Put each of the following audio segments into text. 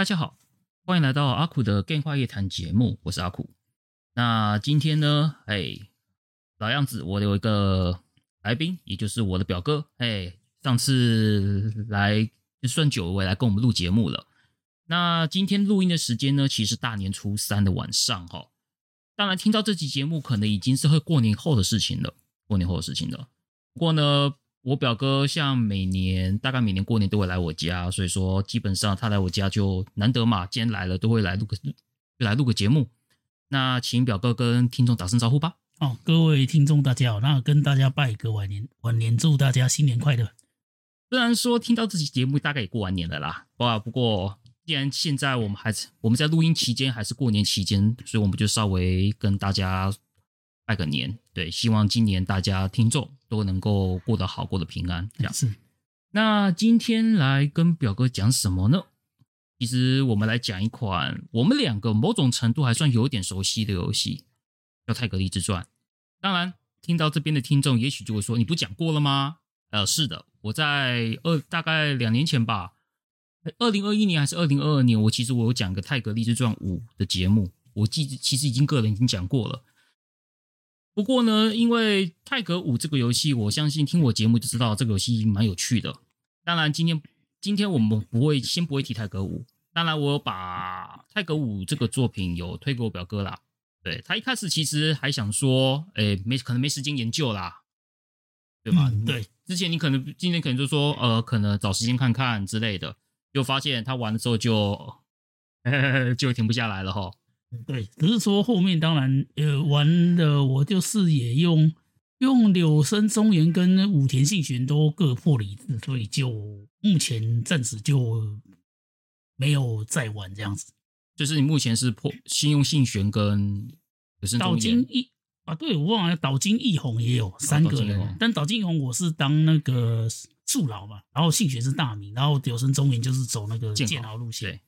大家好，欢迎来到阿苦的电话夜谈节目，我是阿苦。那今天呢，哎，老样子，我有一个来宾，也就是我的表哥，哎，上次来就算久违来跟我们录节目了。那今天录音的时间呢，其实大年初三的晚上哈。当然，听到这期节目，可能已经是会过年后的事情了，过年后的事情了。不过呢。我表哥像每年大概每年过年都会来我家，所以说基本上他来我家就难得嘛，既然来了都会来录个就来录个节目。那请表哥跟听众打声招呼吧。哦，各位听众大家好，那跟大家拜个晚年，晚年祝大家新年快乐。虽然说听到这期节目大概也过完年了啦，哇，不过既然现在我们还是我们在录音期间还是过年期间，所以我们就稍微跟大家拜个年。对，希望今年大家听众。都能够过得好，过得平安。这样是。那今天来跟表哥讲什么呢？其实我们来讲一款我们两个某种程度还算有点熟悉的游戏，叫《太合立志传》。当然，听到这边的听众也许就会说：“你不讲过了吗？”呃，是的，我在二大概两年前吧，二零二一年还是二零二二年，我其实我有讲个《太合立志传五》的节目，我记其实已经个人已经讲过了。不过呢，因为《泰格五》这个游戏，我相信听我节目就知道这个游戏蛮有趣的。当然，今天今天我们不会先不会提《泰格五》。当然，我有把《泰格五》这个作品有推给我表哥啦。对，他一开始其实还想说，哎，没可能没时间研究啦，对吧？嗯，对，之前你可能今天可能就说，呃，可能找时间看看之类的，就发现他玩的时候就呵呵 就停不下来了哈。对，只是说后面当然呃玩的我就是也用用柳生宗元跟武田信玄都各破了一次，所以就目前暂时就没有再玩这样子。就是你目前是破先用信玄跟柳生。岛津义啊，对，我忘了岛津义弘也有三个人，但岛津义弘我是当那个助老嘛，然后信玄是大名，然后柳生中原就是走那个剑豪路线。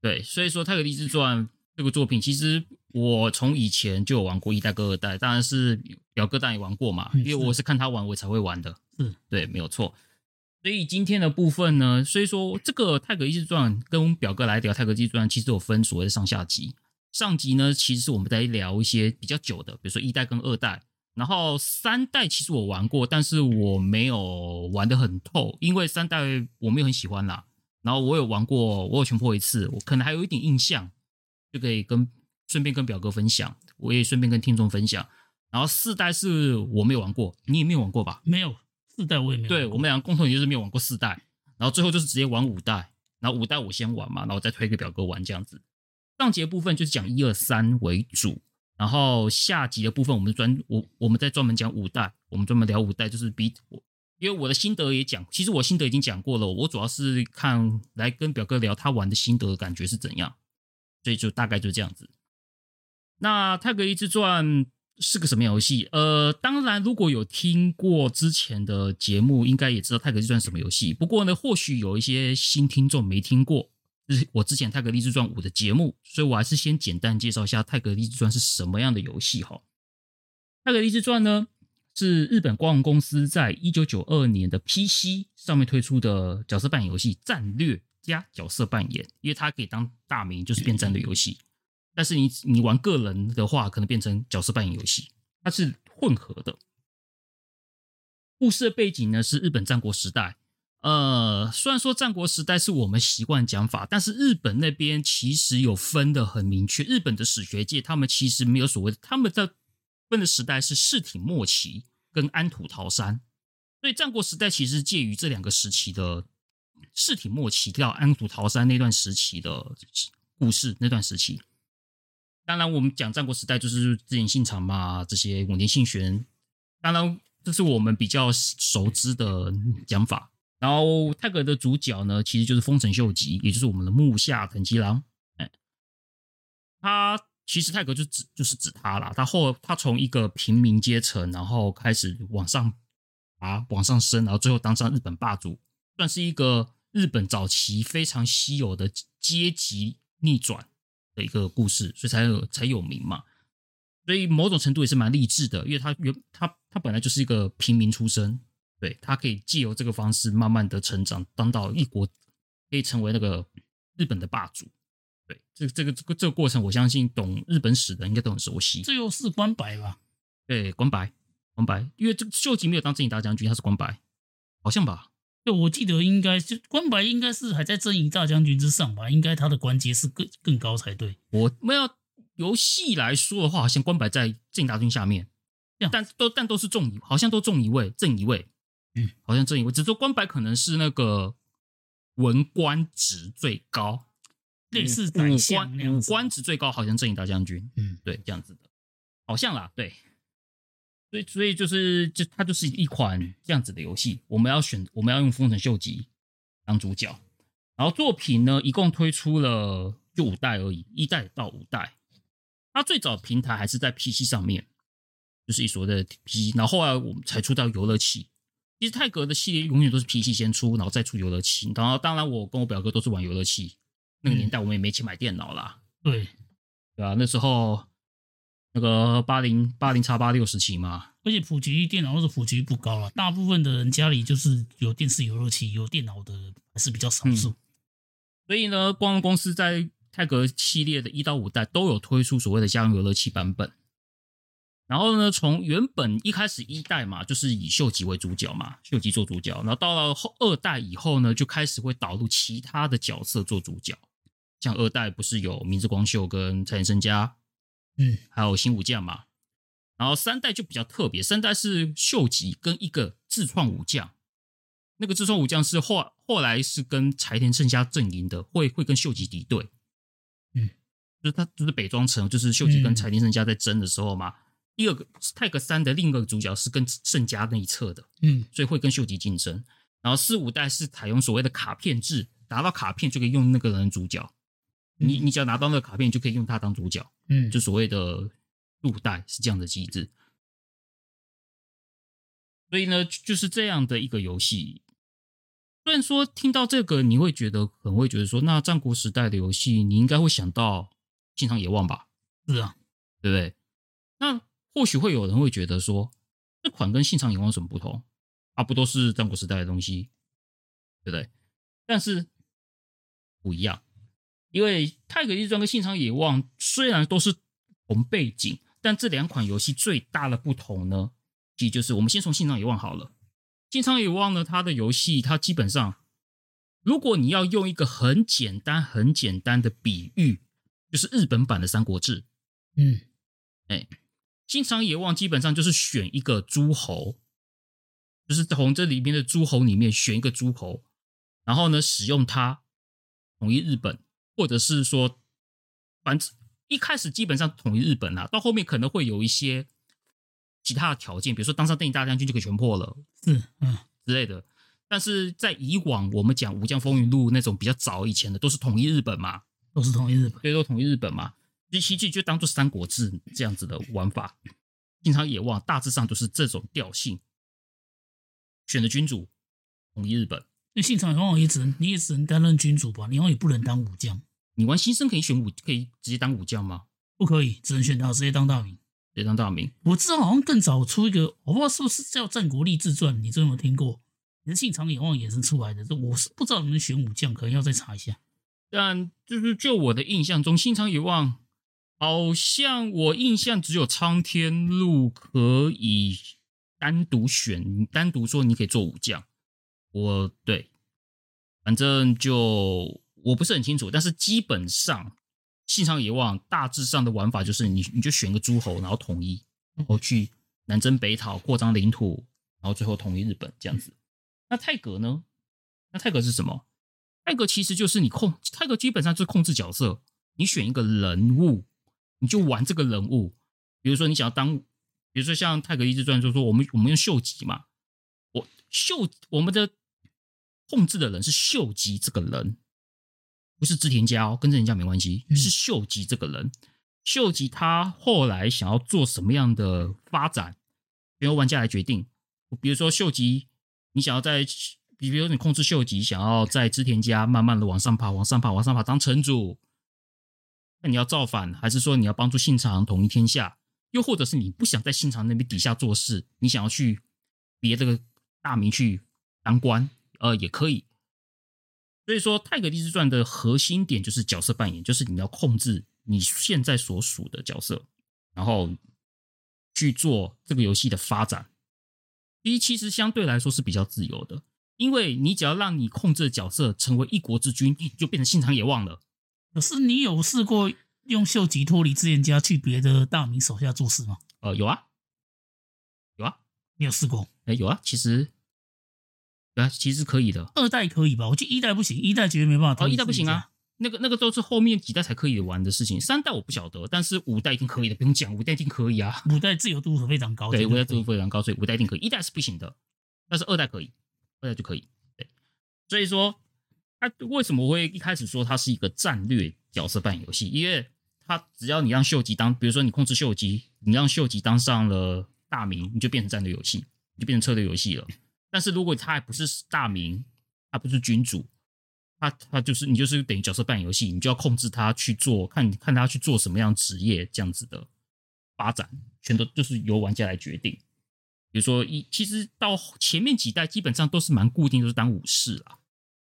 对，所以说《太合立志传》。这个作品其实我从以前就有玩过一代跟二代，当然是表哥当然也玩过嘛，因为我是看他玩我才会玩的。嗯，对，没有错。所以今天的部分呢，所以说这个《泰格一志传》跟我们表哥来聊《泰格一志传》，其实有分所谓的上下集。上集呢，其实是我们在聊一些比较久的，比如说一代跟二代，然后三代其实我玩过，但是我没有玩的很透，因为三代我没有很喜欢啦。然后我有玩过，我有全破一次，我可能还有一点印象。就可以跟顺便跟表哥分享，我也顺便跟听众分享。然后四代是我没有玩过，你也没有玩过吧？没有，四代我也没有。对，我们两个共同点就是没有玩过四代，然后最后就是直接玩五代，然后五代我先玩嘛，然后再推给表哥玩这样子。上集的部分就是讲一二三为主，然后下集的部分我们专我我们再专门讲五代，我们专门聊五代，就是比我因为我的心得也讲，其实我心得已经讲过了，我主要是看来跟表哥聊他玩的心得感觉是怎样。所以就大概就这样子。那《太合立志传》是个什么游戏？呃，当然，如果有听过之前的节目，应该也知道《太合立志传》什么游戏。不过呢，或许有一些新听众没听过，就是我之前《太合立志传五》的节目，所以我还是先简单介绍一下《太合立志传》是什么样的游戏哈。《太合立志传》呢，是日本光荣公司在一九九二年的 PC 上面推出的角色扮演游戏，战略。加角色扮演，因为它可以当大名，就是变战 略游戏。但是你你玩个人的话，可能变成角色扮演游戏。它是混合的。故事的背景呢是日本战国时代。呃，虽然说战国时代是我们习惯讲法，但是日本那边其实有分的很明确。日本的史学界他们其实没有所谓的，他们在分的时代是室町末期跟安土桃山。所以战国时代其实介于这两个时期的。室町末期到安土桃山那段时期的故事，那段时期，当然我们讲战国时代就是织田信长嘛，这些武田信玄，当然这是我们比较熟知的讲法。然后泰格的主角呢，其实就是丰臣秀吉，也就是我们的木下藤吉郎。哎，他其实泰格就指就是指他啦。他后他从一个平民阶层，然后开始往上爬，往上升，然后最后当上日本霸主，算是一个日本早期非常稀有的阶级逆转的一个故事，所以才有才有名嘛。所以某种程度也是蛮励志的，因为他原他他本来就是一个平民出身。对，他可以借由这个方式慢慢的成长，当到一国可以成为那个日本的霸主。对，这个这个这个这个过程，我相信懂日本史的应该都很熟悉。这又是关白吧？对，关白，关白，因为这个秀吉没有当正义大将军，他是关白，好像吧？对，我记得应该就关白应该是还在正义大将军之上吧？应该他的官阶是更更高才对。我们要游戏来说的话，好像关白在正义大军下面，但都但都是中一，好像都中一位，正一位。嗯，好像正一位，只说关白可能是那个文官职最高，类似宰相那样子。武官职最高，好像正义大将军。嗯，对，这样子的，好像啦，对。所以，所以就是，就它就是一款这样子的游戏。我们要选，我们要用丰臣秀吉当主角。然后作品呢，一共推出了就五代而已，一代到五代。它最早平台还是在 PC 上面，就是一所谓的 PC。然后后来我们才出到游乐器。其实泰格的系列永远都是 PC 先出，然后再出游乐器。然后当然，我跟我表哥都是玩游乐器。那个年代我们也没钱买电脑啦。嗯、对，对啊，那时候那个八零八零叉八六时期嘛。而且普及电脑都是普及不高了，大部分的人家里就是有电视游乐器，有电脑的还是比较少数。嗯、所以呢，光荣公司在泰格系列的一到五代都有推出所谓的家用游乐器版本。然后呢，从原本一开始一代嘛，就是以秀吉为主角嘛，秀吉做主角。然后到了后二代以后呢，就开始会导入其他的角色做主角，像二代不是有明智光秀跟柴田胜家，嗯，还有新武将嘛。然后三代就比较特别，三代是秀吉跟一个自创武将，那个自创武将是后后来是跟柴田胜家阵营的，会会跟秀吉敌对，嗯，就是他就是北庄城，就是秀吉跟柴田胜家在争的时候嘛。嗯第二个泰格三的另一个主角是跟胜家那一侧的，嗯，所以会跟秀吉竞争。然后四五代是采用所谓的卡片制，拿到卡片就可以用那个人主角，嗯、你你只要拿到那个卡片就可以用它当主角，嗯，就所谓的入代是这样的机制。所以呢，就是这样的一个游戏。虽然说听到这个你会觉得可能会觉得说，那战国时代的游戏你应该会想到信长野望吧？是啊，对不对？那或许会有人会觉得说，这款跟信长野望有什么不同？啊，不都是战国时代的东西，对不对？但是不一样，因为太阁立志传跟信长野望虽然都是同背景，但这两款游戏最大的不同呢，其实就是我们先从信长野望好了。信长野望呢，它的游戏它基本上，如果你要用一个很简单、很简单的比喻，就是日本版的《三国志》。嗯，哎。信长野望基本上就是选一个诸侯，就是从这里面的诸侯里面选一个诸侯，然后呢，使用它统一日本，或者是说，反正一开始基本上统一日本啊，到后面可能会有一些其他的条件，比如说当上电影大将军就可以全破了，是嗯之类的。但是在以往我们讲《武将风云录》那种比较早以前的，都是统一日本嘛，都是统一日本，对，都统一日本嘛。第七季就当做《三国志》这样子的玩法，信长野望大致上都是这种调性，选的君主统一日本。那信长往往也只能你也只能担任君主吧？你好像也不能当武将。你玩新生可以选武，可以直接当武将吗？不可以，只能选到直接当大名，直接当大名。我知道好像更早出一个，我不知道是不是叫《战国励志传》，你真有没有听过？也是信长野望衍生出来的，这我是不知道能不能选武将，可能要再查一下。但就是就我的印象中，信长野望。好像我印象只有苍天路可以单独选，你单独说你可以做武将。我对，反正就我不是很清楚，但是基本上信长野望大致上的玩法就是你你就选个诸侯，然后统一，然后去南征北讨，扩张领土，然后最后统一日本这样子。那泰格呢？那泰格是什么？泰格其实就是你控，泰格基本上就是控制角色，你选一个人物。你就玩这个人物，比如说你想要当，比如说像《太合立志传》就说我们我们用秀吉嘛，我秀我们的控制的人是秀吉这个人，不是织田家哦，跟织田家没关系，是秀吉这个人。嗯、秀吉他后来想要做什么样的发展，由玩家来决定。比如说秀吉，你想要在，比如说你控制秀吉，想要在织田家慢慢的往上爬，往上爬，往上爬当城主，那你要造反，还是说你要帮助信长统一天下？又或者是你不想在信长那边底下做事，你想要去别这个大名去当官，呃，也可以。所以说，《太合立志传》的核心点就是角色扮演，就是你要控制你现在所属的角色，然后去做这个游戏的发展。第一，其实相对来说是比较自由的，因为你只要让你控制的角色成为一国之君，你就变成信长野望了。可是你有试过用秀吉脱离织田家去别的大名手下做事吗？呃，有啊，有啊，你有试过？哎，有啊，其实。啊，其实可以的。二代可以吧？我觉得一代不行，一代绝对没办法。哦，一代不行啊，那个那个都是后面几代才可以玩的事情。三代我不晓得，但是五代一定可以的，不用讲，五代一定可以啊。五代自由度非常高，对，五代自由度非常高，所以五代一定可以。一代是不行的，但是二代可以，二代就可以。对，所以说他为什么我会一开始说它是一个战略角色扮演游戏？因为他只要你让秀吉当，比如说你控制秀吉，你让秀吉当上了大名，你就变成战略游戏，你就变成策略游戏了。但是如果他还不是大明，他不是君主，他他就是你就是等于角色扮演游戏，你就要控制他去做，看看他去做什么样职业这样子的发展，全都就是由玩家来决定。比如说一，其实到前面几代基本上都是蛮固定，都是当武士啦。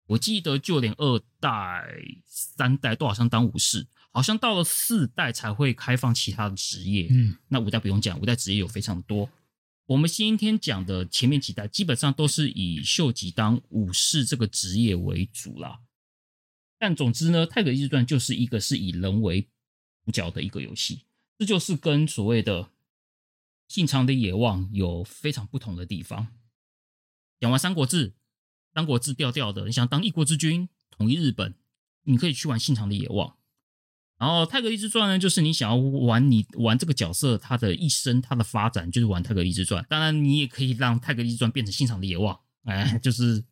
我记得就连二代、三代都好像当武士，好像到了四代才会开放其他的职业。嗯，那五代不用讲，五代职业有非常多。我们今天讲的前面几代基本上都是以秀吉当武士这个职业为主啦，但总之呢，《太阁立志传》就是一个是以人为主角的一个游戏，这就是跟所谓的信长的野望有非常不同的地方。讲完《三国志》，《三国志》调调的，你想当一国之君，统一日本，你可以去玩信长的野望。然后《太合立志传》呢，就是你想要玩你玩这个角色，他的一生，他的发展，就是玩《太合立志传》。当然，你也可以让《太合立志传》变成信长的野望，哎，就是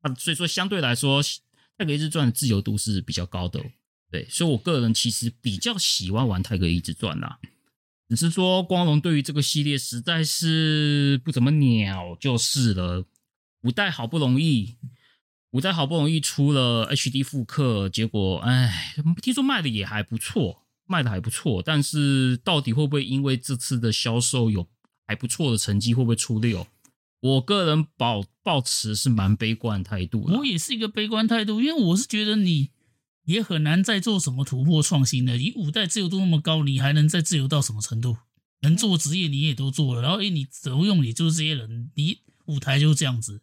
啊，所以说相对来说，《太合立志传》的自由度是比较高的。对，所以我个人其实比较喜欢玩《太合立志传》啦。只是说光荣对于这个系列实在是不怎么鸟，就是了。五代好不容易。五代好不容易出了 HD 复刻，结果哎，听说卖的也还不错，卖的还不错。但是到底会不会因为这次的销售有还不错的成绩，会不会出六？我个人保抱持是蛮悲观态度。我也是一个悲观态度，因为我是觉得你也很难再做什么突破创新的。你五代自由度那么高，你还能再自由到什么程度？能做职业你也都做了，然后哎，你怎么用也就是这些人，你舞台就是这样子。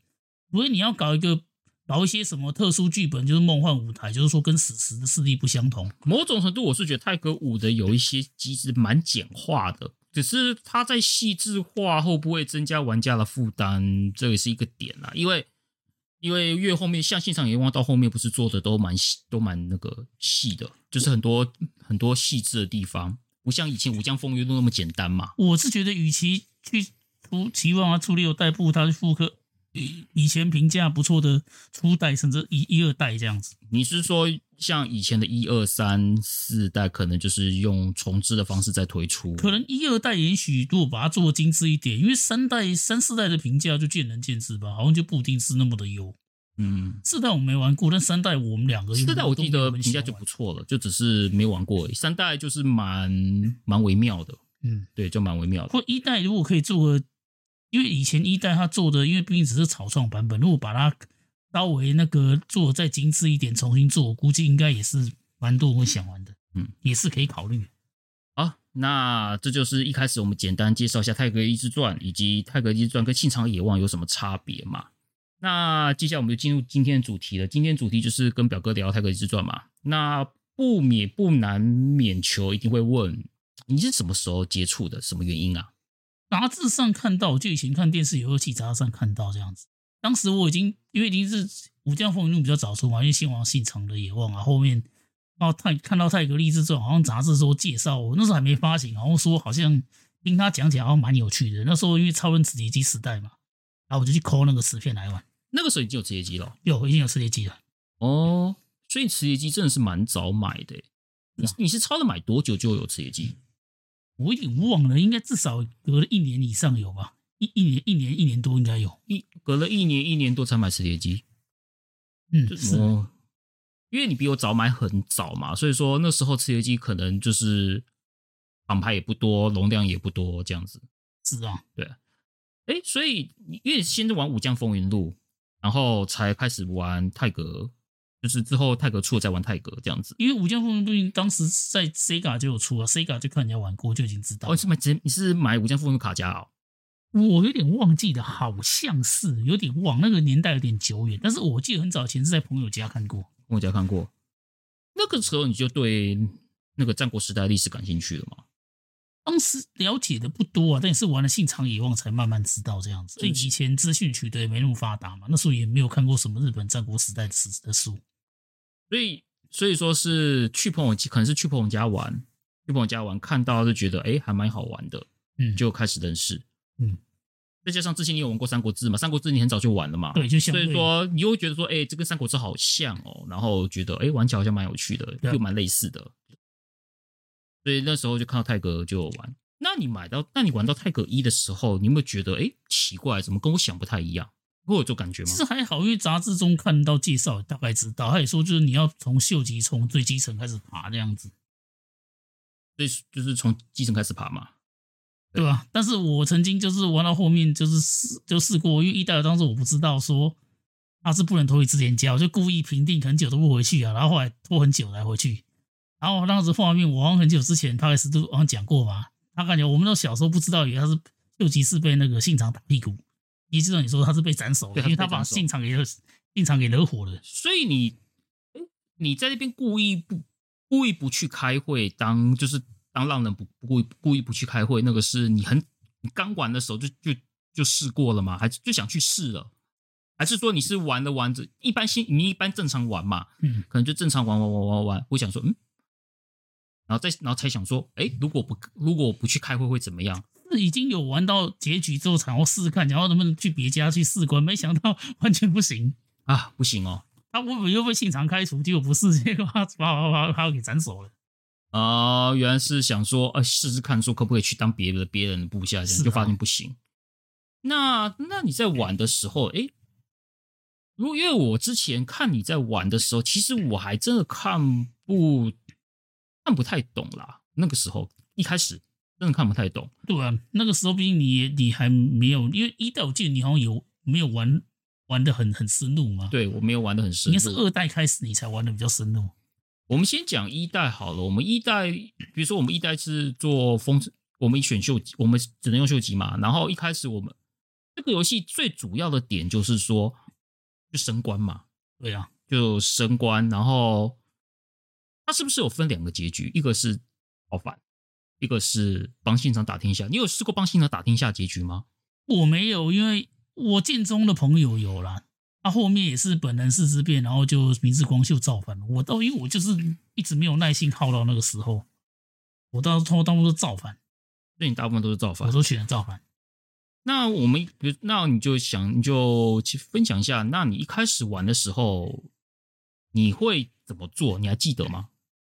所以你要搞一个。搞一些什么特殊剧本，就是梦幻舞台，就是说跟史实的势力不相同。某种程度，我是觉得泰格五的有一些机制蛮简化的，只是它在细致化后不会增加玩家的负担，这也是一个点啦。因为因为越后面，像现场野望到后面不是做的都蛮细，都蛮那个细的，就是很多很多细致的地方，不像以前武将风云都那么简单嘛。我是觉得，与其去出期望他出六代，步他去复刻。以以前评价不错的初代，甚至一一二代这样子。你是说像以前的一二三四代，可能就是用重置的方式在推出？可能一二代也许如果把它做的精致一点，因为三代、三四代的评价就见仁见智吧，好像就不一定是那么的优。嗯，四代我没玩过，但三代我们两个四代我记得评价就不错了，就只是没玩过。三代就是蛮蛮微妙的，嗯，对，就蛮微妙的。或一代如果可以做个。因为以前一代它做的，因为毕竟只是草创版本，如果把它稍微那个做的再精致一点，重新做，我估计应该也是蛮多人会想玩的，嗯，也是可以考虑。好，那这就是一开始我们简单介绍一下《太合立志传》以及《太合立志传》跟《信长野望》有什么差别嘛？那接下来我们就进入今天的主题了。今天主题就是跟表哥聊《太合立志传》嘛。那不免不难免求一定会问，你是什么时候接触的？什么原因啊？杂志上看到，就以前看电视游戏杂志上看到这样子。当时我已经因为已经是《武将风云录》比较早出嘛，因为新王姓长的野望啊，后面哦泰看到太合立志传，好像杂志说介绍，我那时候还没发行，然后说好像听他讲讲，好像蛮有趣的。那时候因为超人磁碟机时代嘛，然后我就去抠那个磁片来玩。那个时候已经有磁碟机了，有已经有磁碟机了。哦，所以磁碟机真的是蛮早买的。你你是超了买多久就有磁碟机？我有点忘了，应该至少隔了一年以上有吧？一一年一年一年多应该有，一隔了一年一年多才买磁碟机。嗯，是，因为你比我早买很早嘛，所以说那时候磁碟机可能就是厂牌也不多，容量也不多，这样子。是啊，对。哎，所以你因为先是玩武将风云录，然后才开始玩泰格。就是之后泰格出了再玩泰格这样子，因为武将风云录当时在 Sega 就有出啊，Sega 就看人家玩过就已经知道。哦，你是买你是买武将风云卡夹哦？我有点忘记了，好像是有点忘，那个年代有点久远，但是我记得很早前是在朋友家看过，朋友家看过。那个时候你就对那个战国时代历史感兴趣了吗？当时了解的不多啊，但也是玩了信长野望才慢慢知道这样子。所以以前资讯取得也没那么发达嘛，那时候也没有看过什么日本战国时代史的书。所以，所以说是去朋友，可能是去朋友家玩，去朋友家玩，看到就觉得哎，还蛮好玩的，嗯，就开始认识，嗯。再加上之前你有玩过《三国志》嘛，《三国志》你很早就玩了嘛，对，就像所以说你又会觉得说，哎，这跟《三国志》好像哦，然后觉得哎，玩起来好像蛮有趣的，又蛮类似的。所以那时候就看到泰格就有玩。那你买到，那你玩到泰格一的时候，你有没有觉得哎，奇怪，怎么跟我想不太一样？会有这种感觉吗？是还好，因为杂志中看到介绍，大概知道。他也说，就是你要从秀吉从最基层开始爬这样子，所以就是从基层开始爬嘛，对吧？但是我曾经就是玩到后面，就是试就试过，因为一代当时我不知道说他是不能拖回之前家，我就故意平定很久都不回去啊，然后后来拖很久才回去。然后当时画面我好像很久之前他也是都好像讲过嘛，他感觉我们都小时候不知道，以为他是秀吉是被那个信长打屁股。一直让你说他是被斩首的，因为他把信场给惹信长给惹火了。所以你，你在那边故意不故意不去开会，当就是当浪人不不故意故意不去开会，那个是你很你刚玩的时候就就就试过了吗？还是就想去试了？还是说你是玩着玩着，一般新你一般正常玩嘛，嗯，可能就正常玩玩玩玩玩，我想说嗯，然后再然后才想说，哎，如果不如果我不去开会会怎么样？已经有玩到结局之后，然后试试看，然后能不能去别家去试关，没想到完全不行啊，不行哦。他会不会又被信长开除？结果不是，结果他把把把把我给斩首了。啊、呃，原来是想说，呃，试试看，说可不可以去当别的别人的部下，这样就发现不行。那那你在玩的时候，哎，如果因为我之前看你在玩的时候，其实我还真的看不看不太懂啦。那个时候一开始。真的看不太懂，对啊，那个时候毕竟你你还没有，因为一代我记得你好像有没有玩玩的很很深入嘛？对，我没有玩的很深入，应该是二代开始你才玩的比较深入。我们先讲一代好了，我们一代，比如说我们一代是做风，我们选秀，我们只能用秀吉嘛。然后一开始我们这个游戏最主要的点就是说，就升官嘛，对啊，就升官。然后它是不是有分两个结局？一个是造反。一个是帮信长打天下，你有试过帮信长打天下结局吗？我没有，因为我建中的朋友有啦。他、啊、后面也是本能四之变，然后就明智光秀造反了。我到因为我就是一直没有耐心耗到那个时候，我到时候当初是造反，对你大部分都是造反，我都选了造反。那我们，那你就想，你就去分享一下，那你一开始玩的时候，你会怎么做？你还记得吗？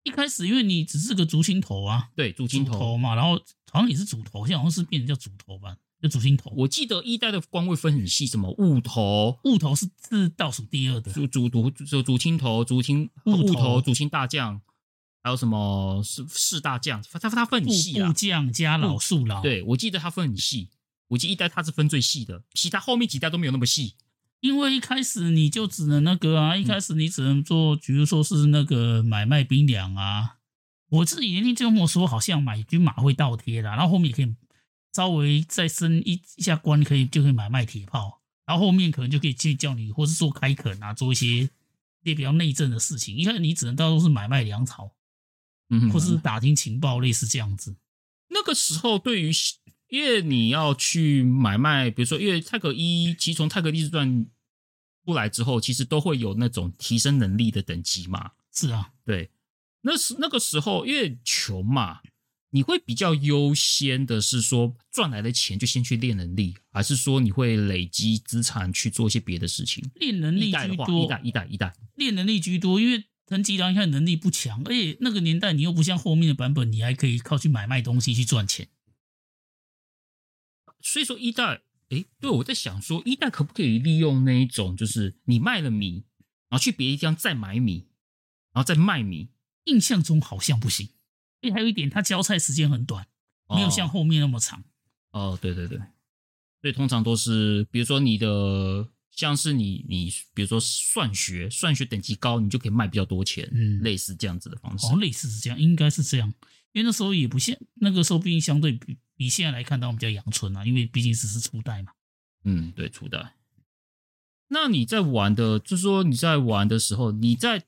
一开始，因为你只是个竹青头啊，对，竹青头，头嘛，然后好像也是主头，现在好像是变成叫主头吧，就竹青头。我记得一代的官位分很细，什么雾头，雾头是是倒数第二的，主主头就竹青头、竹青雾头、竹青大将，还有什么是四大将，他他分很细啊，部将加老树老。对，我记得他分很细，我记得一代他是分最细的，其他后面几代都没有那么细。因为一开始你就只能那个啊，一开始你只能做，比如说是那个买卖兵粮啊。我自己年轻就跟我说，好像买军马会倒贴啦，然后后面也可以稍微再升一一下官，可以就可以买卖铁炮，然后后面可能就可以去叫你，或是做开垦啊，做一些一些比较内政的事情。一开始你只能到都是买卖粮草，嗯，或是打听情报，类似这样子。那个时候对于。因为你要去买卖，比如说，因为泰格一，其实从泰格历史传出来之后，其实都会有那种提升能力的等级嘛。是啊，对，那时那个时候，因为穷嘛，你会比较优先的是说赚来的钱就先去练能力，还是说你会累积资产去做一些别的事情？练能力居多，一代一代一代，练能力居多，因为藤吉郎一看能力不强，而且那个年代你又不像后面的版本，你还可以靠去买卖东西去赚钱。所以说一代，哎，对，我在想说一代可不可以利用那一种，就是你卖了米，然后去别的地方再买米，然后再卖米。印象中好像不行。哎，还有一点，它交菜时间很短，没有像后面那么长。哦，哦，对对对，所以通常都是，比如说你的，像是你你，比如说算学，算学等级高，你就可以卖比较多钱，嗯，类似这样子的方式。哦，类似是这样，应该是这样，因为那时候也不像那个时候，毕竟相对比比现在来看，到我们比较阳春啊，因为毕竟只是初代嘛。嗯，对，初代。那你在玩的，就是说你在玩的时候，你在。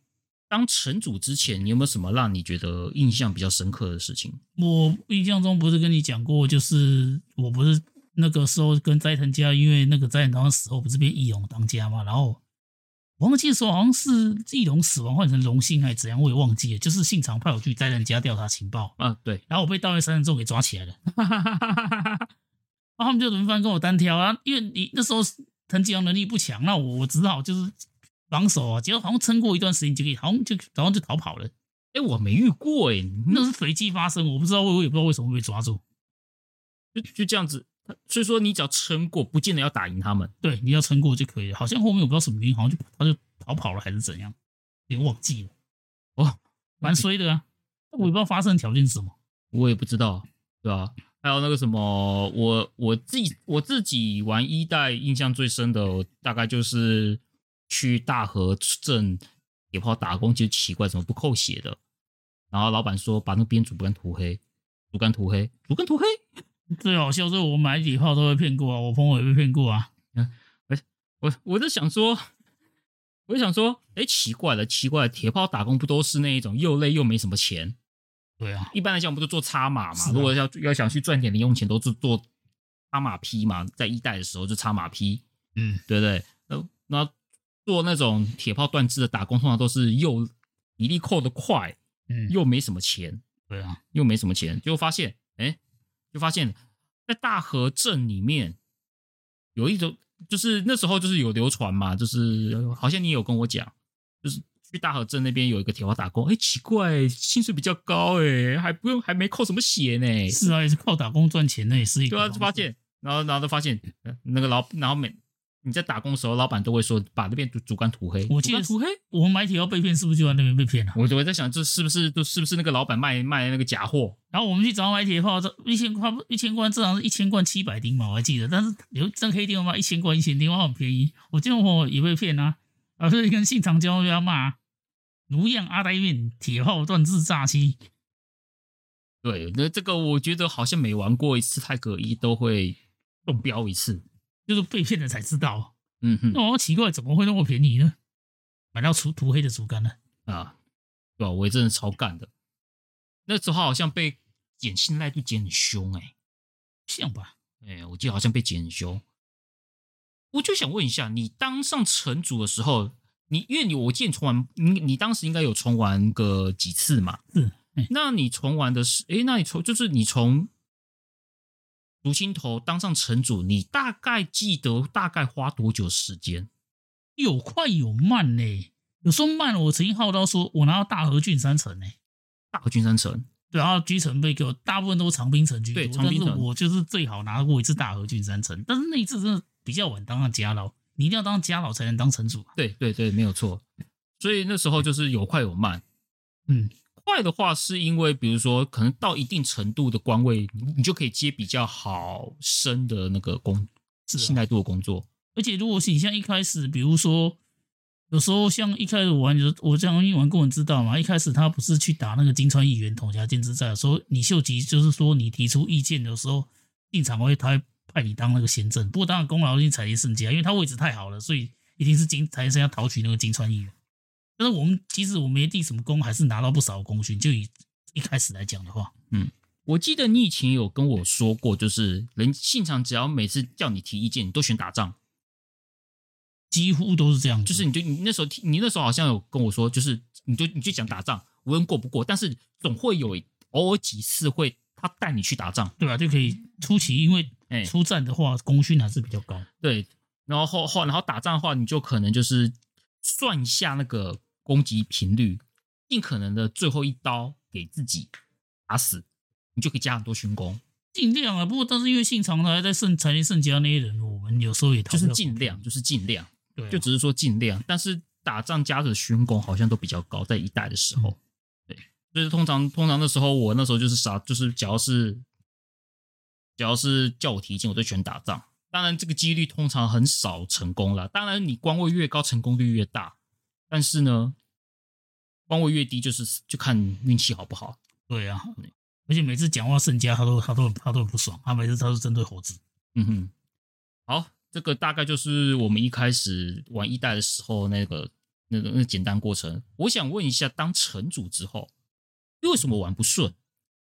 当城主之前，你有没有什么让你觉得印象比较深刻的事情？我印象中不是跟你讲过，就是我不是那个时候跟斋藤家，因为那个斋藤当时死后不是变义勇当家嘛，然后我忘记说好像是翼龙死亡换成龙心还是怎样，我也忘记了。就是信长派我去灾难家调查情报啊，对，然后我被盗贼三人众给抓起来了，然后他们就轮番跟我单挑啊，因为你那时候藤吉郎能力不强，那我我只好就是。防守啊，结果好像撑过一段时间就可以，好像就然后就逃跑了。哎、欸，我没遇过哎、欸，那是随机发生，我不知道，我也不知道为什么会被抓住，就就这样子。所以说，你只要撑过，不见得要打赢他们。对，你要撑过就可以了。好像后面我不知道什么原因，好像就他就逃跑了还是怎样，也忘记了。哦，蛮衰的啊，我也不知道发生的条件是什么，我也不知道，对吧、啊？还有那个什么，我我自己我自己玩一代印象最深的，大概就是。去大河镇野炮打工，就奇怪，怎么不扣血的？然后老板说把那边竹竿涂黑，主干涂黑，主干涂黑。最好笑是，我买铁炮都被骗过啊，我朋友也被骗过啊。嗯，我我就想说，我就想说，哎，奇怪了，奇怪了，铁炮打工不都是那一种又累又没什么钱？对啊，一般来讲，我们不都做插马嘛？啊、如果要要想去赚点零用钱，都是做插马匹嘛。在一代的时候就插马匹，嗯，对不对？那那。做那种铁炮断肢的打工，通常都是又体力扣的快，嗯，又没什么钱，对啊，又没什么钱，就发现，哎，就发现，在大和镇里面有一种，就是那时候就是有流传嘛，就是好像你有跟我讲，就是去大和镇那边有一个铁花打工，哎，奇怪，薪水比较高，哎，还不用，还没扣什么血呢，是啊，也是靠打工赚钱，呢也是一个，对啊，就发现，然后然后就发现那个老，然后每。你在打工的时候，老板都会说把那边竹竹竿涂黑。我记得涂黑，我们买铁炮被骗，是不是就在那边被骗了？我我在想，这是不是都是不是那个老板卖卖那个假货？然后我们去找他买铁炮，这一千块一千罐，正常是一千罐七百丁嘛，我还记得。但是有真黑店嘛，一千罐一千丁，哇，很便宜。我这种货也被骗啊！啊，所以跟信长交要骂，奴样阿呆面，铁炮断肢诈欺。对，那这个我觉得好像每玩过一次太合一都会中标一次。就是被骗了才知道，嗯哼，那我奇怪怎么会那么便宜呢？买到涂涂黑的竹竿呢？啊，对吧？我也真的超干的。那时候好像被减信赖度减很凶哎、欸，像吧？哎、欸，我记得好像被减很凶。我就想问一下，你当上城主的时候，你因为你我见重玩，你你当时应该有重玩个几次嘛？嗯，那你重玩的是，哎、欸，那你从就是你从。竹青头当上城主，你大概记得大概花多久时间？有快有慢呢、欸。有时候慢了，我曾经号召说，我拿到大和郡三城呢、欸。大和郡三城，对，然后居城被给我，大部分都是长兵城居多。对，长兵城。我就是最好拿过一次大和郡三城，但是那一次真的比较晚当上家老，你一定要当家老才能当城主。对对对，没有错。所以那时候就是有快有慢，嗯。快的话，是因为比如说，可能到一定程度的官位，你你就可以接比较好升的那个工，是信赖度的工作。而且，如果是你像一开始，比如说，有时候像一开始我玩，就是我这样一玩，过你知道嘛。一开始他不是去打那个金川议员统辖兼之战，说你秀吉就是说你提出意见的时候，进场会他会派你当那个先正。不过当然功劳一定采纳胜家，因为他位置太好了，所以一定是金财神要讨取那个金川议员。但是我们即使我没立什么功，还是拿到不少功勋。就以一开始来讲的话，嗯，我记得你以前有跟我说过，就是人现场只要每次叫你提意见，你都选打仗，几乎都是这样。就是你就你那时候你那时候好像有跟我说，就是你就你就讲打仗，无论过不过，但是总会有偶尔几次会他带你去打仗，对吧、啊？就可以出奇，因为出战的话，功勋还是比较高。对，然后后后然后打仗的话，你就可能就是算一下那个攻击频率，尽可能的最后一刀给自己打死，你就可以加很多勋功。尽量啊，不过但是因为信长他还在圣柴田圣家那些人，我们有时候也就是尽量，就是尽量，对、啊，就只是说尽量。但是打仗加的勋功好像都比较高，在一代的时候，嗯、对，就是通常通常的时候，我那时候就是啥，就是只要是只要是叫我提亲，我就选打仗。当然这个几率通常很少成功了。当然你官位越高，成功率越大。但是呢，官位越低，就是就看运气好不好。对啊。而且每次讲话胜家，他都他都他都很不爽。他每次他都针对猴子。嗯哼，好，这个大概就是我们一开始玩一代的时候那个那个那简单过程。我想问一下，当城主之后，为什么玩不顺？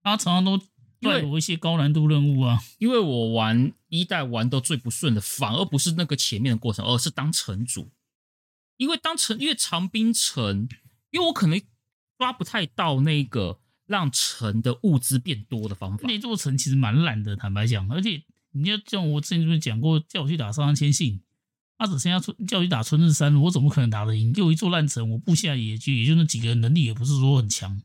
他常常都带我一些高难度任务啊。因为我玩一代玩的最不顺的，反而不是那个前面的过程，而是当城主。因为当城，因为长滨城，因为我可能抓不太到那个。让城的物资变多的方法。那座城其实蛮烂的，坦白讲。而且你要像我之前就讲过，叫我去打上杉谦信，他只剩下春叫我去打春日山，我怎么可能打得赢？就一座烂城，我部下也就也就那几个人，能力也不是说很强，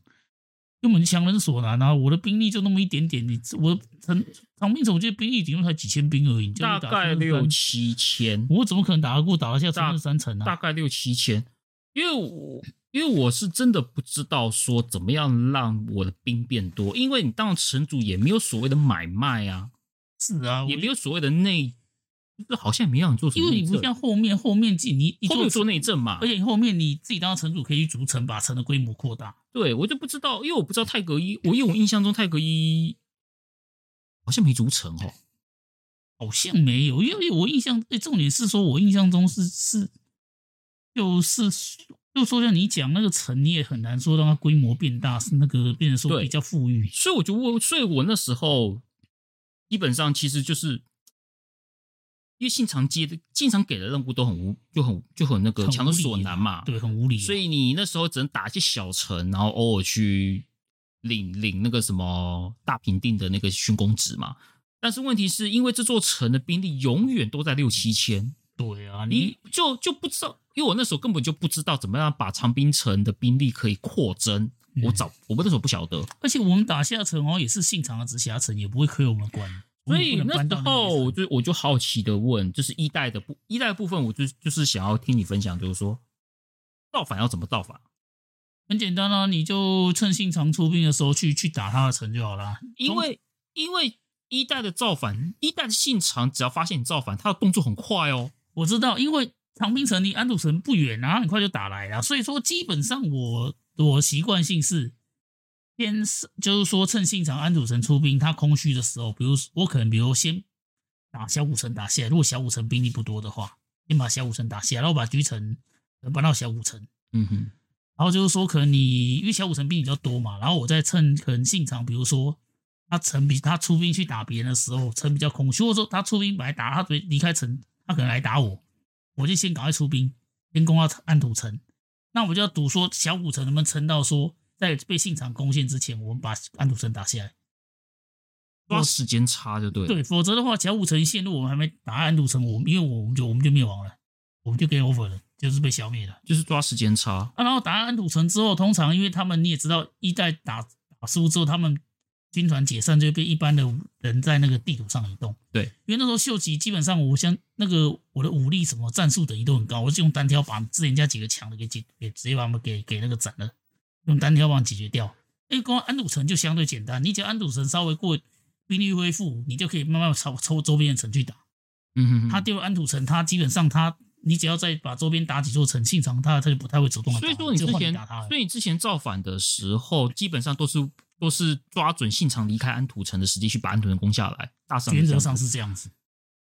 根本强人所难啊！我的兵力就那么一点点，你我城长滨城，我觉得兵力顶多才几千兵而已，大概六七千，我怎么可能打得过打得下春日山城呢？大概六七千，因为我。因为我是真的不知道说怎么样让我的兵变多，因为你当城主也没有所谓的买卖啊，是啊，也没有所谓的内，就好像也没让你做什么，因为你不像后面后面进你后面做内政嘛，而且后面你自己当城主可以去逐城，把城的规模扩大。对，我就不知道，因为我不知道泰格一，我因为我印象中泰格一好像没逐城哦，好像没有，因为我印象，哎，重点是说我印象中是是就是。就说像你讲那个城，你也很难说让它规模变大，是那个变成说比较富裕。所以我就问，所以我那时候基本上其实就是因为信长接的，信长给的任务都很无，就很就很那个强人所难嘛，对，很无理。所以你那时候只能打一些小城，然后偶尔去领领那个什么大平定的那个勋功职嘛。但是问题是因为这座城的兵力永远都在六七千。对啊，你，你就就不知道，因为我那时候根本就不知道怎么样把长滨城的兵力可以扩增。嗯、我早，我们那时候不晓得。而且我们打下城哦，也是信长的直辖城，也不会亏我们官。所以那时候我就我就好奇的问，就是一代的部一代的部分，我就就是想要听你分享，就是说造反要怎么造反？很简单啊，你就趁信长出兵的时候去去打他的城就好了。因为因为一代的造反，一代的信长只要发现你造反，他的动作很快哦。我知道，因为长平城离安土城不远，然后很快就打来了，所以说基本上我我习惯性是先是就是说趁信长安土城出兵，他空虚的时候，比如我可能比如先打小武城打下来，如果小武城兵力不多的话，先把小武城打下来，然后把居城搬到小武城，嗯哼，然后就是说可能你因为小五城兵比较多嘛，然后我再趁可能信长，比如说他城比他出兵去打别人的时候，城比较空虚，或者说他出兵来打他离离开城。他可能来打我，我就先赶快出兵，先攻到安土城。那我就要赌说小五城能不能撑到说，在被信长攻陷之前，我们把安土城打下来。抓时间差就对。对，否则的话，小五城陷入我们还没打安土城，我们因为我们就我们就灭亡了，我们就 game over 了，就是被消灭了，就是抓时间差。啊，然后打安土城之后，通常因为他们你也知道，一代打打输之后，他们。军团解散就会被一般的人在那个地图上移动。对，因为那时候秀吉基本上，我像那个我的武力什么战术等级都很高，我就用单挑把之前家几个强的给解，给直接把他们给给那个斩了，用单挑把解决掉。哎，光安土城就相对简单，你只要安土城稍微过兵力恢复，你就可以慢慢抽抽周边的城去打。嗯哼哼，他丢了安土城，他基本上他你只要再把周边打几座城，信长他他就不太会主动。所以说你之前，所以你之前造反的时候，基本上都是。都是抓准信长离开安土城的时机去把安土城攻下来，大上原则上是这样子。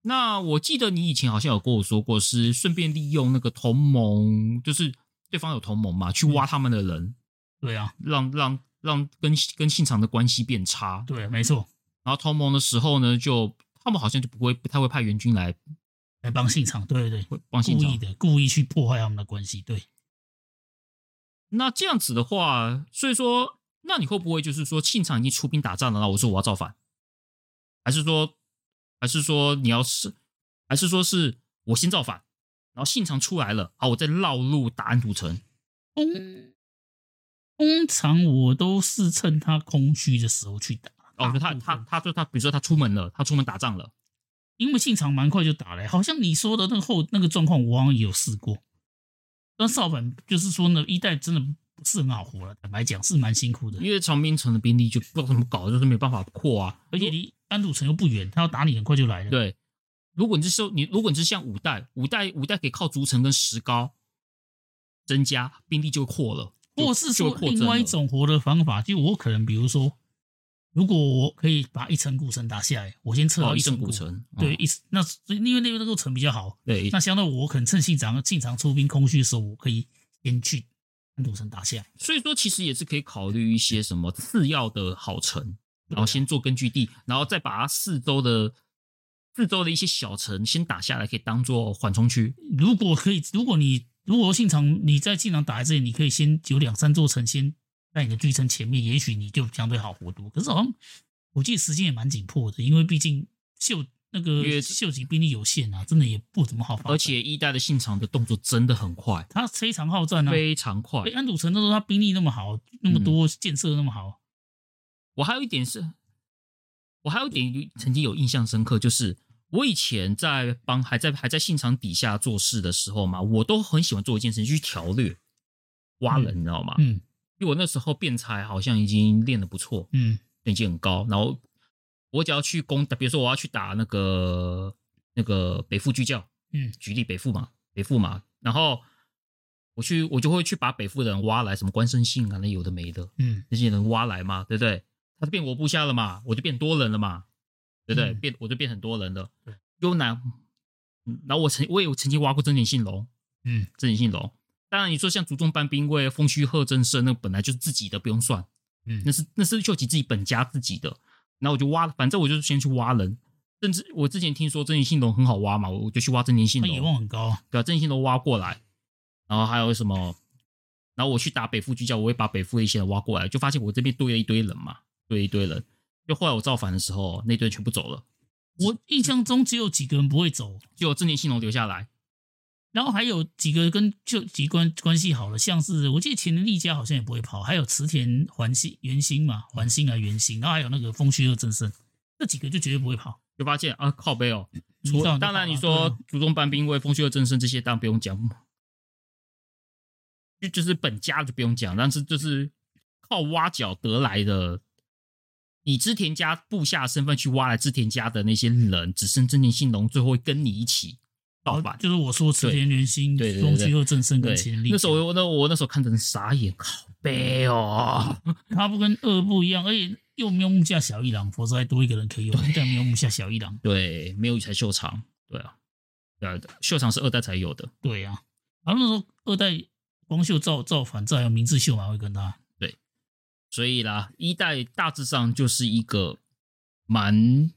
那我记得你以前好像有跟我说过，是顺便利用那个同盟，就是对方有同盟嘛，去挖他们的人。嗯、对啊，让让让跟跟信长的关系变差。对，没错。然后同盟的时候呢，就他们好像就不会不太会派援军来来帮信长。对对对，帮信长。故意的，故意去破坏他们的关系。对。那这样子的话，所以说。那你会不会就是说信长已经出兵打仗了，然后我说我要造反，还是说，还是说你要是，还是说是我先造反，然后信长出来了，好，我再绕路打安土城。通通常我都是趁他空虚的时候去打。哦，他他他说他，比如说他出门了，他出门打仗了，因为信长蛮快就打了，好像你说的那个后那个状况，我好像也有试过。但少反就是说呢，一代真的不是很好活了，坦白讲是蛮辛苦的。因为长滨城的兵力就不知道怎么搞，就是没办法扩啊，而且离安土城又不远，他要打你很快就来了。对，如果你是说你，如果你是像五代，五代五代可以靠筑城跟石膏增加兵力就扩了，或是说另外一种活的方法，就我可能比如说。如果我可以把一层古城打下来，我先撤到一层古城。哦、对，一那因为那边那个城比较好。对，那相对我可能趁信长信长出兵空虚的时候，我可以先去安土城打下来。所以说，其实也是可以考虑一些什么次要的好城，然后先做根据地，然后再把它四周的四周的一些小城先打下来，可以当做缓冲区。如果可以，如果你如果信长你在信长打来这里，你可以先有两三座城先。在你的据城前面，也许你就相对好活多。可是好像我记得时间也蛮紧迫的，因为毕竟秀那个秀吉兵力有限啊，真的也不怎么好。而且一代的信长的动作真的很快，他非常好战啊，非常快。安土城那时候他兵力那么好，那么多建设那么好。嗯。我还有一点是，我还有一点曾经有印象深刻，就是我以前在帮还在还在信长底下做事的时候嘛，我都很喜欢做一件事情，去调略挖人，嗯，你知道吗？嗯。因为我那时候辩才好像已经练得不错，嗯，等级很高。然后我只要去攻，比如说我要去打那个那个北附巨教，嗯，举例北附嘛，北附嘛。然后我去，我就会去把北附的人挖来，什么关胜信啊，那有的没的，嗯，那些人挖来嘛，对不对？他就变我部下了嘛，我就变多人了嘛，对不对？嗯、变我就变很多人了。优南，然后我曾我也有曾经挖过真田信隆，嗯，真田信隆。当然，你说像竹中班兵卫、丰须贺正胜，那本来就是自己的，不用算。嗯，那是那是秀吉自己本家自己的。然后我就挖，反正我就先去挖人。甚至我之前听说真田信隆很好挖嘛，我就去挖真田信隆。他野望很高，对啊，真田信隆挖过来。然后还有什么？然后我去打北附巨教，我会把北附的一些人挖过来，就发现我这边堆了一堆人嘛，堆了一堆人。就后来我造反的时候，那堆人全部走了。我印象中只有几个人不会走，就真田信隆留下来。然后还有几个跟就几关关系好的，像是我记得前田利家好像也不会跑，还有池田环星圆心嘛，环星啊圆心，然后还有那个风须二正胜，这几个就绝对不会跑。就发现啊，靠背哦。除当然你说竹中半兵卫、风须二正胜这些当然不用讲，就就是本家就不用讲，但是就是靠挖角得来的，以织田家部下身份去挖来织田家的那些人，只剩真田信隆最后会跟你一起。就是我说池田元兴、丰须贺正胜跟前力。那时候我那我那时候看成傻眼，靠背哦，他不跟二不一样，而且又没有木下小一郎，否则还多一个人可以用，但没有木下小一郎。对，没有羽柴秀长。对啊，对啊，秀长是二代才有的。对啊，然后那时候二代光秀造造反，这还有明智秀马会跟他。对，所以啦，一代大致上就是一个蛮，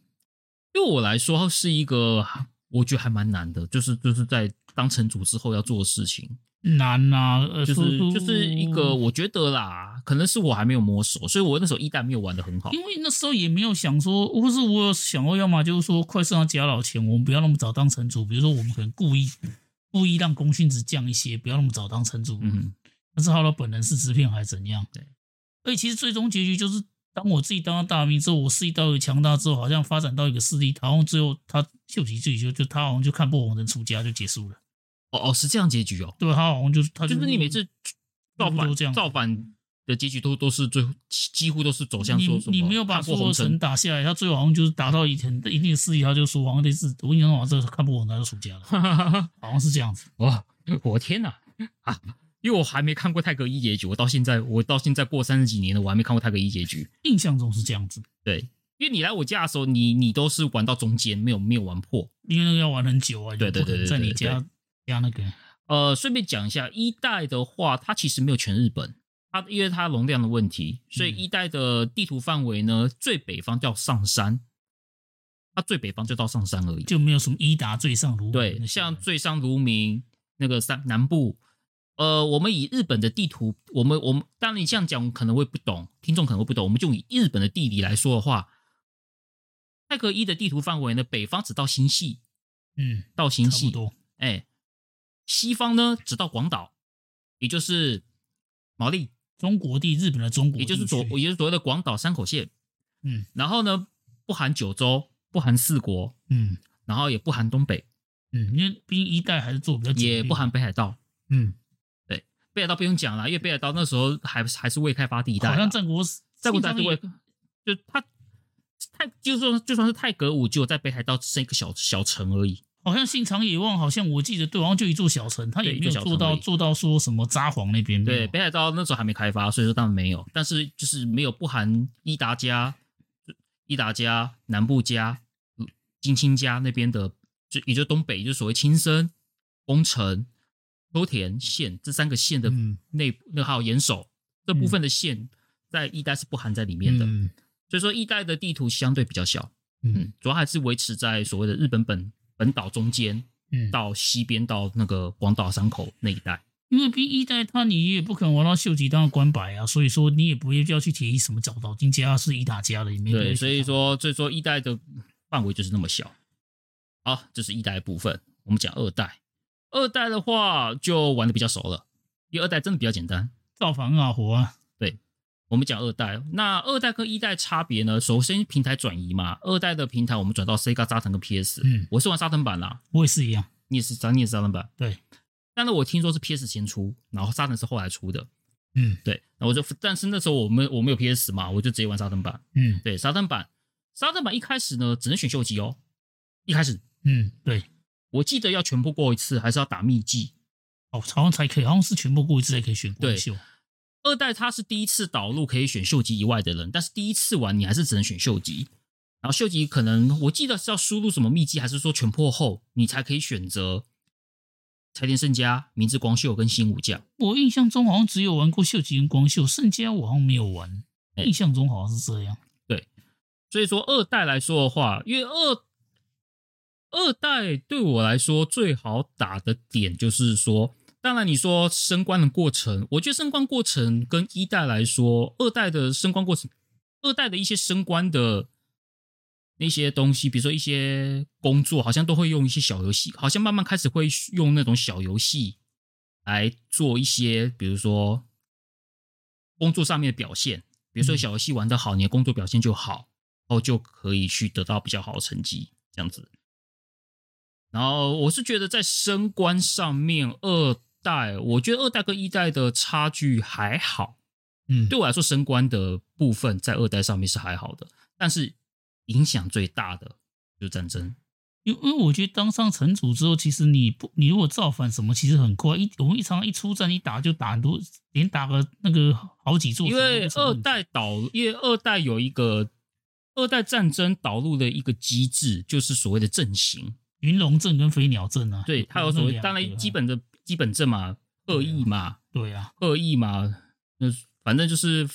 对我来说是一个。我觉得还蛮难的，就是就是在当城主之后要做的事情难呐、啊，就是就是一个我觉得啦，可能是我还没有摸熟，所以我那时候一代没有玩的很好，因为那时候也没有想说，或是我有想过，要么就是说快上到甲老前，我们不要那么早当城主，比如说我们可能故意故意让功勋值降一些，不要那么早当城主，嗯，但是他的本人是直片还是怎样？对，而且其实最终结局就是。当我自己当了大名之后，我势力到了强大之后，好像发展到一个势力，然后最后他秀吉自己就就他好像就看破红尘出家就结束了。哦哦，是这样结局哦。对，他好像就是他就，就是你每次造反这样造反的结局都都是最后几乎都是走向说什么你你没有把所有城打下来，他最后好像就是达到一定一定的势力，他就说好像类似我跟你讲，好像看破红尘就出家了，好像是这样子。哇，我天哪啊！因为我还没看过泰格一结局，我到现在我到现在过三十几年了，我还没看过泰格一结局。印象中是这样子，对，因为你来我家的时候，你你都是玩到中间，没有没有玩破，因为那个要玩很久啊。对对对对，在你家家那个。呃，顺便讲一下，一代的话，它其实没有全日本，它因为它容量的问题，所以一代的地图范围呢，最北方叫上山，它最北方就到上山而已，就没有什么伊达最上卢。对，像最上卢明那个山南部。呃，我们以日本的地图，我们我们当然你这样讲可能会不懂，听众可能会不懂。我们就以日本的地理来说的话，太合一的地图范围呢，北方只到新系，嗯，到新潟多，哎，西方呢只到广岛，也就是毛利。中国地，日本的中国，也就是所也就是所谓的广岛山口线，嗯，然后呢不含九州，不含四国，嗯，然后也不含东北，嗯，因为毕竟一代还是做比较紧，也不含北海道，嗯。北海道不用讲了，因为北海道那时候还还是未开发地带，好像战国战国代就他太就算就算是太合五，就在北海道只剩一个小小城而已。好像信长野望，好像我记得对，好像就一座小城，他也没有做到做到说什么札幌那边。对，北海道那时候还没开发，所以说当然没有，但是就是没有不含伊达家、伊达家、南部家、金青家那边的，就也就东北，就所谓青森、宫城。秋田县这三个县的内，那、嗯、还有岩手这部分的县，在一代是不含在里面的，嗯、所以说一代的地图相对比较小，嗯，主要还是维持在所谓的日本本本岛中间，嗯，到西边到那个广岛山口那一带。因为比一代它你也不可能玩到秀吉当关白啊，所以说你也不会要去提什么找岛金家是伊达家的里面。对，所以说所以说一代的范围就是那么小。好，这是一代的部分，我们讲二代。二代的话就玩的比较熟了，因为二代真的比较简单，造反啊活啊。对，我们讲二代，那二代跟一代差别呢？首先平台转移嘛，二代的平台我们转到 Sega Saturn 跟 PS，嗯，我是玩沙腾版啦，我也是一样，你也是咱你也是沙腾版，对。但是我听说是 PS 先出，然后沙腾是后来出的，嗯，对。那我就，但是那时候我们我没有 PS 嘛，我就直接玩沙腾版，嗯，对，沙腾版，沙腾版一开始呢只能选秀吉哦，一开始，嗯，对。我记得要全部过一次，还是要打秘技？哦，好像才可以，好像是全部过一次才可以选过秀。二代它是第一次导入可以选秀吉以外的人，但是第一次玩你还是只能选秀吉。然后秀吉可能我记得是要输入什么秘籍，还是说全破后你才可以选择柴田胜家、明智光秀跟新武将。我印象中好像只有玩过秀吉跟光秀，胜家我好像没有玩。印象中好像是这样。对，所以说二代来说的话，因为二。二代对我来说最好打的点就是说，当然你说升官的过程，我觉得升官过程跟一代来说，二代的升官过程，二代的一些升官的那些东西，比如说一些工作，好像都会用一些小游戏，好像慢慢开始会用那种小游戏来做一些，比如说工作上面的表现，比如说小游戏玩得好，你的工作表现就好，然后就可以去得到比较好的成绩，这样子。然后我是觉得在升官上面，二代我觉得二代跟一代的差距还好，嗯，对我来说升官的部分在二代上面是还好的，但是影响最大的就是战争，因为因为我觉得当上城主之后，其实你不你如果造反什么，其实很快，一我们一场一出战一打就打很多，连打个那个好几座。因为二代导，因为二代有一个二代战争导入的一个机制，就是所谓的阵型。云龙镇跟飞鸟镇啊，对，它有所谓，当然基本的基本阵嘛，恶意嘛，对啊，恶意嘛，那反正就是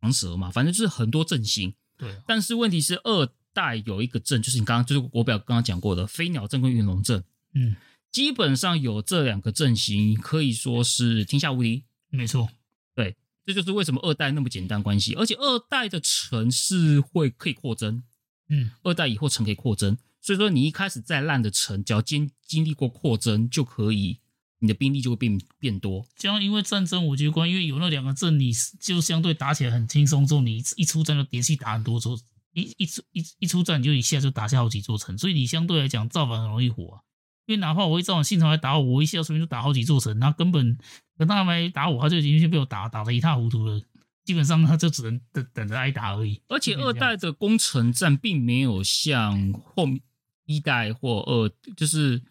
长蛇嘛，反正就是很多阵型。对，啊，但是问题是二代有一个阵，就是你刚刚就是我表刚刚讲过的飞鸟镇跟云龙镇，嗯，基本上有这两个阵型，可以说是天下无敌。没错，对，这就是为什么二代那么简单关系，而且二代的城是会可以扩增，嗯，二代以后城可以扩增。所以说，你一开始再烂的城，只要经经历过扩增，就可以，你的兵力就会变变多。这样，因为战争，我觉得关，因为有那两个阵，你就相对打起来很轻松。之后你一出战就连续打很多座，一一出一一出战你就一下就打下好几座城，所以你相对来讲造反很容易火啊。因为哪怕我一造反信长来打我，我一下说不定就打好几座城，那根本等他来打我，他就已经被我打打得一塌糊涂了。基本上他就只能等等着挨打而已。而且二代的攻城战并没有像后面。一代或二，就是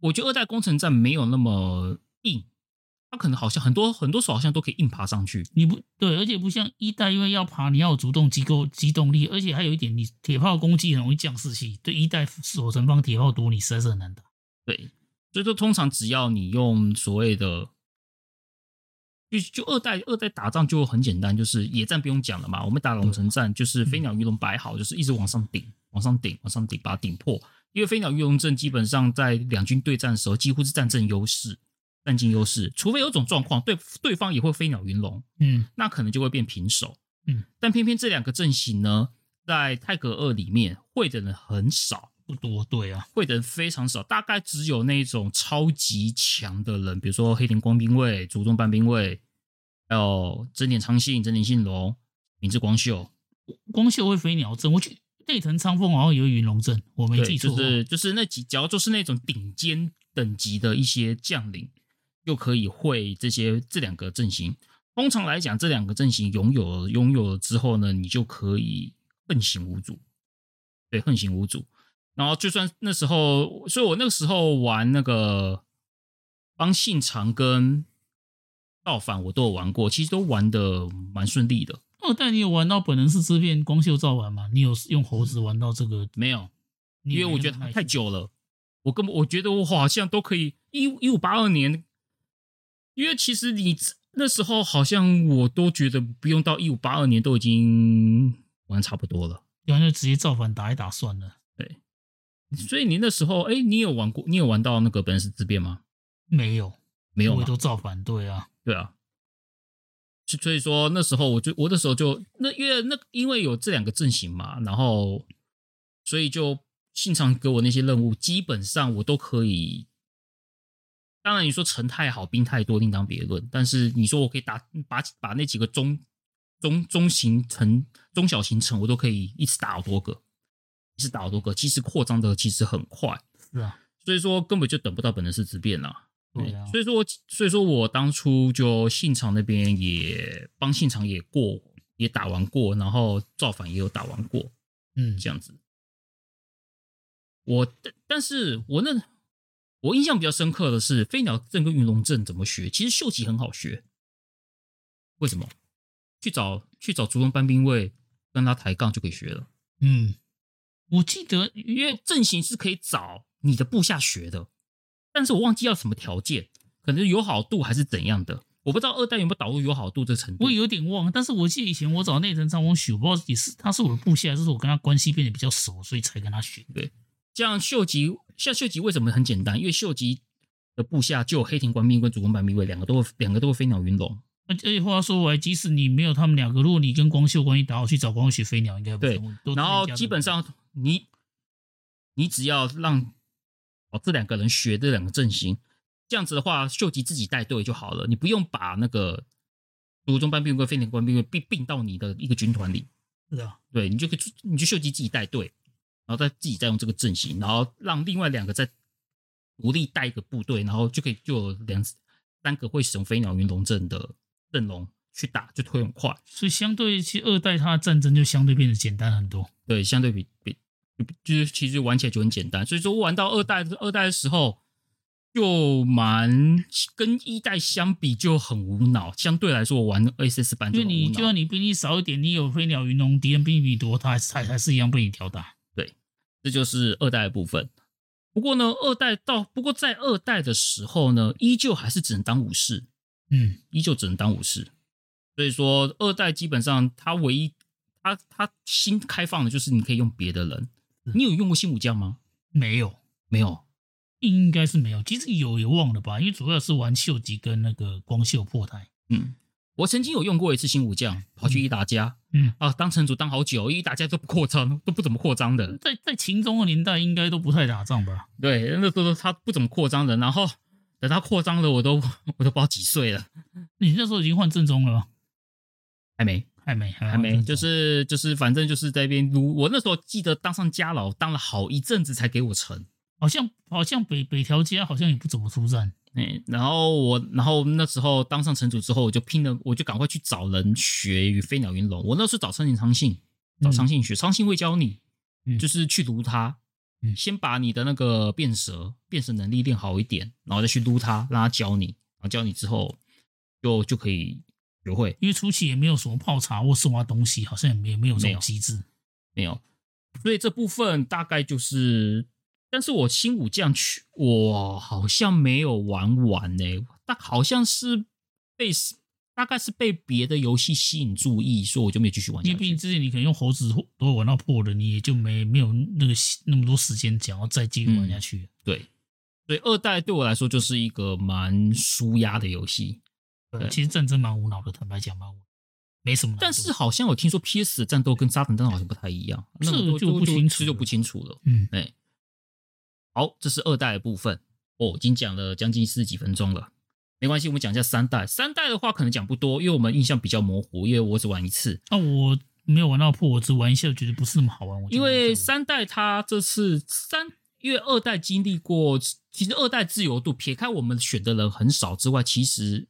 我觉得二代攻城战没有那么硬，它可能好像很多很多手好像都可以硬爬上去。你不对，而且不像一代，因为要爬你要有主动机构机动力，而且还有一点，你铁炮攻击很容易降士气。对一代守城方铁炮多，你实在是很难打。对，所以说通常只要你用所谓的，就就二代二代打仗就很简单，就是野战不用讲了嘛，我们打龙城战就是飞鸟鱼龙摆好，就是一直往上顶。往上顶，往上顶，把它顶破。因为飞鸟御龙阵基本上在两军对战的时候，几乎是战阵优势。占尽优势，除非有种状况，对对方也会飞鸟云龙，嗯，那可能就会变平手，嗯，但偏偏这两个阵型呢，在泰格二里面会的人很少，不多，对啊，会的人非常少，大概只有那种超级强的人，比如说黑田光兵卫、竹中半兵卫，还有真田昌信、真田信隆、明智光秀，光秀会飞鸟阵，我去内藤昌丰好像有云龙阵，我没记错，就是就是那几，只要就是那种顶尖等级的一些将领。又可以会这些这两个阵型。通常来讲，这两个阵型拥有了拥有了之后呢，你就可以横行无阻。对，横行无阻。然后就算那时候，所以我那个时候玩那个帮信长跟造反，我都有玩过，其实都玩的蛮顺利的。哦，但你有玩到本能是之变光秀造反吗？你有用猴子玩到这个？没有，因为我觉得太久了。我根本我觉得我好像都可以一一五八二年。因为其实你那时候好像我都觉得不用到一五八二年都已经玩差不多了，然后就直接造反打一打算了。对，所以你那时候，哎，你有玩过？你有玩到那个本能是之变吗？没有，没有，我都造反，对啊，对啊。所以说那时候我就我那时候就那因为那因为有这两个阵型嘛，然后所以就信长给我那些任务，基本上我都可以。当然，你说城太好，兵太多，另当别论。但是你说我可以打把把那几个中中中型城、中小型城，我都可以一次打好多个，一次打好多个。其实扩张的其实很快，是啊。所以说根本就等不到本能寺之变了。对啊。所以说，所以说我当初就信长那边也帮信长也过，也打完过，然后造反也有打完过，嗯，这样子。我但但是我那。我印象比较深刻的是飞鸟阵跟云龙阵怎么学？其实秀吉很好学，为什么？去找去找竹中半兵卫跟他抬杠就可以学了。嗯，我记得因为阵型是可以找你的部下学的，但是我忘记要什么条件，可能友好度还是怎样的，我不知道二代有没有导入友好度这程度。我有点忘，但是我记得以前我找内藤昌丰学，我不知道也是他是我的部下，还是我跟他关系变得比较熟，所以才跟他学。对。像秀吉，像秀吉为什么很简单？因为秀吉的部下就有黑田官兵跟竹中半兵卫两个都会两个都会飞鸟云龙。而且话说回来，即使你没有他们两个，如果你跟光秀关系打好，去找光秀学飞鸟应该不对。然后基本上你你只要让哦这两个人学这两个阵型，这样子的话，秀吉自己带队就好了，你不用把那个竹中班兵卫跟飞鸟官兵卫并并到你的一个军团里。是啊，对你就可以，你就秀吉自己带队。然后再自己再用这个阵型，然后让另外两个再独立带一个部队，然后就可以就有两三个会使用飞鸟云龙阵的阵容去打，就推很快。所以相对其实二代它的战争就相对变得简单很多。对，相对比比就是其实玩起来就很简单。所以说玩到二代二代的时候，就蛮跟一代相比就很无脑。相对来说，我玩 ASS 版就很无脑，因为你就算你兵力少一点，你有飞鸟云龙，敌人兵力多，他还是还还是一样被你吊打。对这就是二代的部分。不过呢，二代到不过在二代的时候呢，依旧还是只能当武士，嗯，依旧只能当武士。所以说，二代基本上它唯一它它新开放的就是你可以用别的人。你有用过新武将吗？没有，没有，应该是没有。其实有也忘了吧，因为主要是玩秀吉跟那个光秀破台。嗯。我曾经有用过一次新武将，跑去一打家，嗯啊，当城主当好久，一打家都不扩张，都不怎么扩张的。在在秦中的年代，应该都不太打仗吧？对，那时候他不怎么扩张的。然后等他扩张了，我都我都不知道几岁了。你那时候已经换正宗了吗？还没，还没，还没，就是就是，反正就是在那边。我那时候记得当上家老，当了好一阵子才给我成。好像好像北北条家好像也不怎么出战。哎，然后我，然后那时候当上城主之后，我就拼了，我就赶快去找人学与飞鸟云龙。我那时候找苍井昌信，找昌信学，昌信会教你，就是去撸他，先把你的那个变蛇变蛇能力练好一点，然后再去撸他，让他教你，然后教你之后就就可以学会。因为初期也没有什么泡茶或送他东西，好像也没有没有这种机制，没有，所以这部分大概就是。但是我新武将去，我好像没有玩完呢、欸。但好像是被大概是被别的游戏吸引注意，所以我就没有继续玩。因为毕竟之前你可能用猴子都会玩到破了，你也就没没有那个那么多时间想要再继续玩下去、嗯。对，所以二代对我来说就是一个蛮舒压的游戏。对，其实战争蛮无脑的，坦白讲嘛，没什么。但是好像我听说 PS 的战斗跟沙腾战斗好像不太一样，这那个就不清楚，就不清楚了。嗯，哎，好，这是二代的部分。哦，已经讲了将近四十几分钟了，没关系，我们讲一下三代。三代的话可能讲不多，因为我们印象比较模糊，因为我只玩一次。那、啊、我没有玩到破，我只玩一下，觉得不是那么好玩。因为三代它这次三，因为二代经历过，其实二代自由度撇开我们选的人很少之外，其实。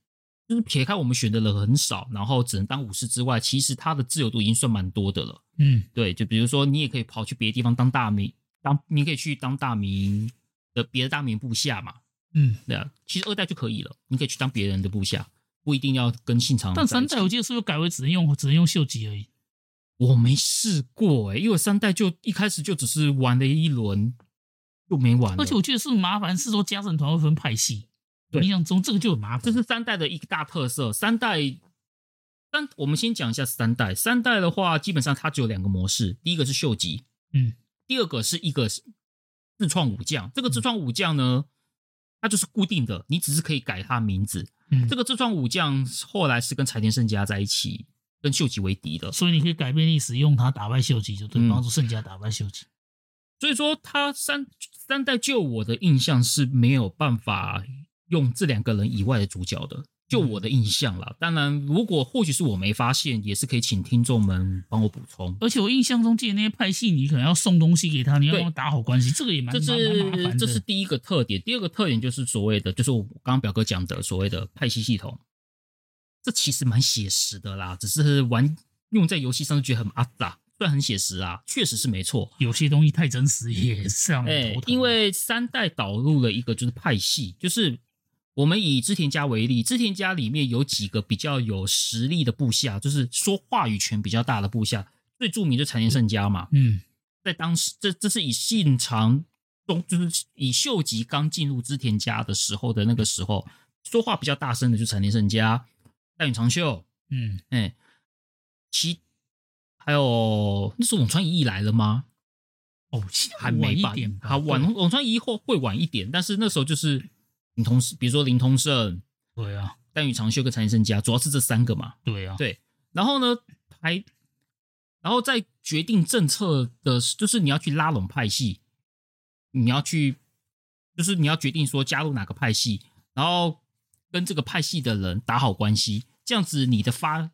就是撇开我们选的人很少，然后只能当武士之外，其实他的自由度已经算蛮多的了。嗯，对，就比如说你也可以跑去别的地方当大名，当你可以去当大名的别的大名部下嘛。嗯，对啊，其实二代就可以了，你可以去当别人的部下，不一定要跟信长。但三代我记得是不是改为只能用只能用秀吉而已？我没试过哎、欸，因为三代就一开始就只是玩了一轮就没玩了，而且我记得是麻烦是说家政团会分派系。印象中这个就很麻烦，这是三代的一个大特色。三代三，我们先讲一下三代。三代的话，基本上它只有两个模式，第一个是秀吉，嗯，第二个是一个自创武将。这个自创武将呢，它就是固定的，你只是可以改它名字。嗯，这个自创武将后来是跟柴田胜家在一起，跟秀吉为敌的，所以你可以改变历史，用它打败秀吉，就对，帮助胜家打败秀吉。所以说，他三三代就我的印象是没有办法。用这两个人以外的主角的，就我的印象啦。当然，如果或许是我没发现，也是可以请听众们帮我补充。而且我印象中记得那些派系，你可能要送东西给他，你要打好关系，这个也蛮这是蛮麻烦的。这是第一个特点。第二个特点就是所谓的，就是我刚刚表哥讲的所谓的派系系统。这其实蛮写实的啦，只是玩用在游戏上就觉得很阿杂。虽然很写实啊，确实是没错。有些东西太真实也是让人头疼。因为三代导入了一个就是派系，就是。我们以织田家为例，织田家里面有几个比较有实力的部下，就是说话语权比较大的部下，最著名就是柴田胜家嘛。嗯，在当时，这这是以信长中，就是以秀吉刚进入织田家的时候的那个时候，说话比较大声的就是柴田胜家、大庾长秀。嗯，哎，其还有那时候陨川一役来了吗？哦，还没吧？好晚，陨川一役后会晚一点，但是那时候就是。林通胜，比如说林通胜，对啊，丹羽长秀跟柴田胜家，主要是这三个嘛。对啊，对。然后呢，还，然后在决定政策的，就是你要去拉拢派系，你要去，就是你要决定说加入哪个派系，然后跟这个派系的人打好关系，这样子你的发，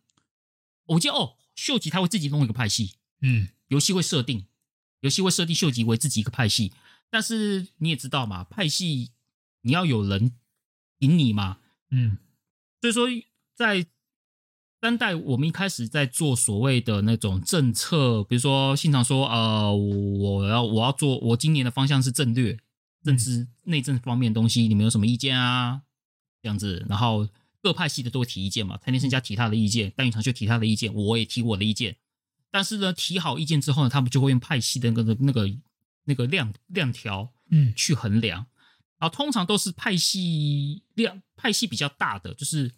我记得哦，秀吉他会自己弄一个派系，嗯，游戏会设定，游戏会设定秀吉为自己一个派系，但是你也知道嘛，派系。你要有人引你嘛，嗯，所以说在三代，我们一开始在做所谓的那种政策，比如说信长说，呃，我要我要做，我今年的方向是战略、政治、内政方面的东西，你们有什么意见啊？这样子，然后各派系的都会提意见嘛，柴田胜家提他的意见，丹羽长秀提他的意见，我也提我的意见，但是呢，提好意见之后呢，他们就会用派系的那个那个那个量量条，嗯，去衡量。啊，通常都是派系量派系比较大的，就是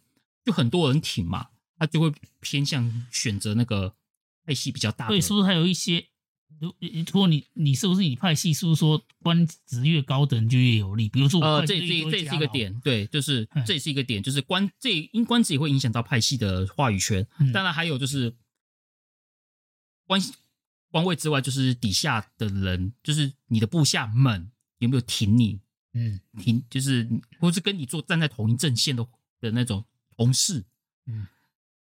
就很多人挺嘛，他就会偏向选择那个派系比较大的。对，是不是还有一些？如如果你你是不是你派系是不是说官职越高的人就越有利？比如说我，呃，这这这是一个点，对，就是这是一个点，就是官这因官职也会影响到派系的话语权。嗯、当然还有就是官官位之外，就是底下的人，就是你的部下们有没有挺你？嗯，挺就是，或是跟你做站在同一阵线的的那种同事，嗯，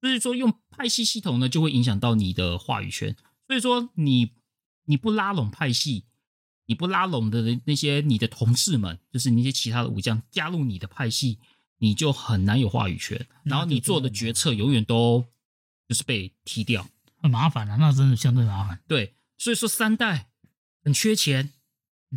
所以说用派系系统呢，就会影响到你的话语权。所以说你你不拉拢派系，你不拉拢的那些你的同事们，就是那些其他的武将加入你的派系，你就很难有话语权。然后你做的决策永远都就是被踢掉，很麻烦啊，那真的相对麻烦。对，所以说三代很缺钱，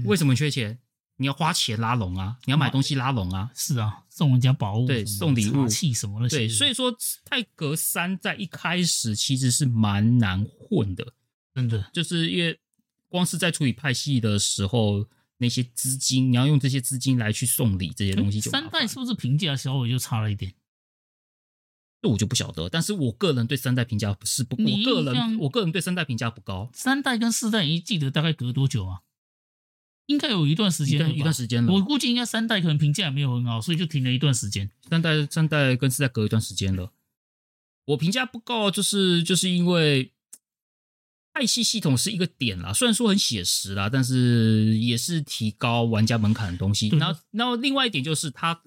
为什么缺钱？你要花钱拉拢啊！你要买东西拉拢啊！是啊，送人家宝物，对，送礼物、器什么的。对，所以说太合三在一开始其实是蛮难混的，真的，就是因为光是在处理派系的时候，那些资金你要用这些资金来去送礼这些东西就，三代是不是评价稍微就差了一点？这我就不晓得，但是我个人对三代评价不是不，我个人我个人对三代评价不高。三代跟四代，你记得大概隔多久啊？应该有一段时间，一段时间了。我估计应该三代可能评价也没有很好，所以就停了一段时间。三代三代跟四代隔一段时间了。我评价不高，就是就是因为派系系统是一个点啦，虽然说很写实啦，但是也是提高玩家门槛的东西。然后然后另外一点就是它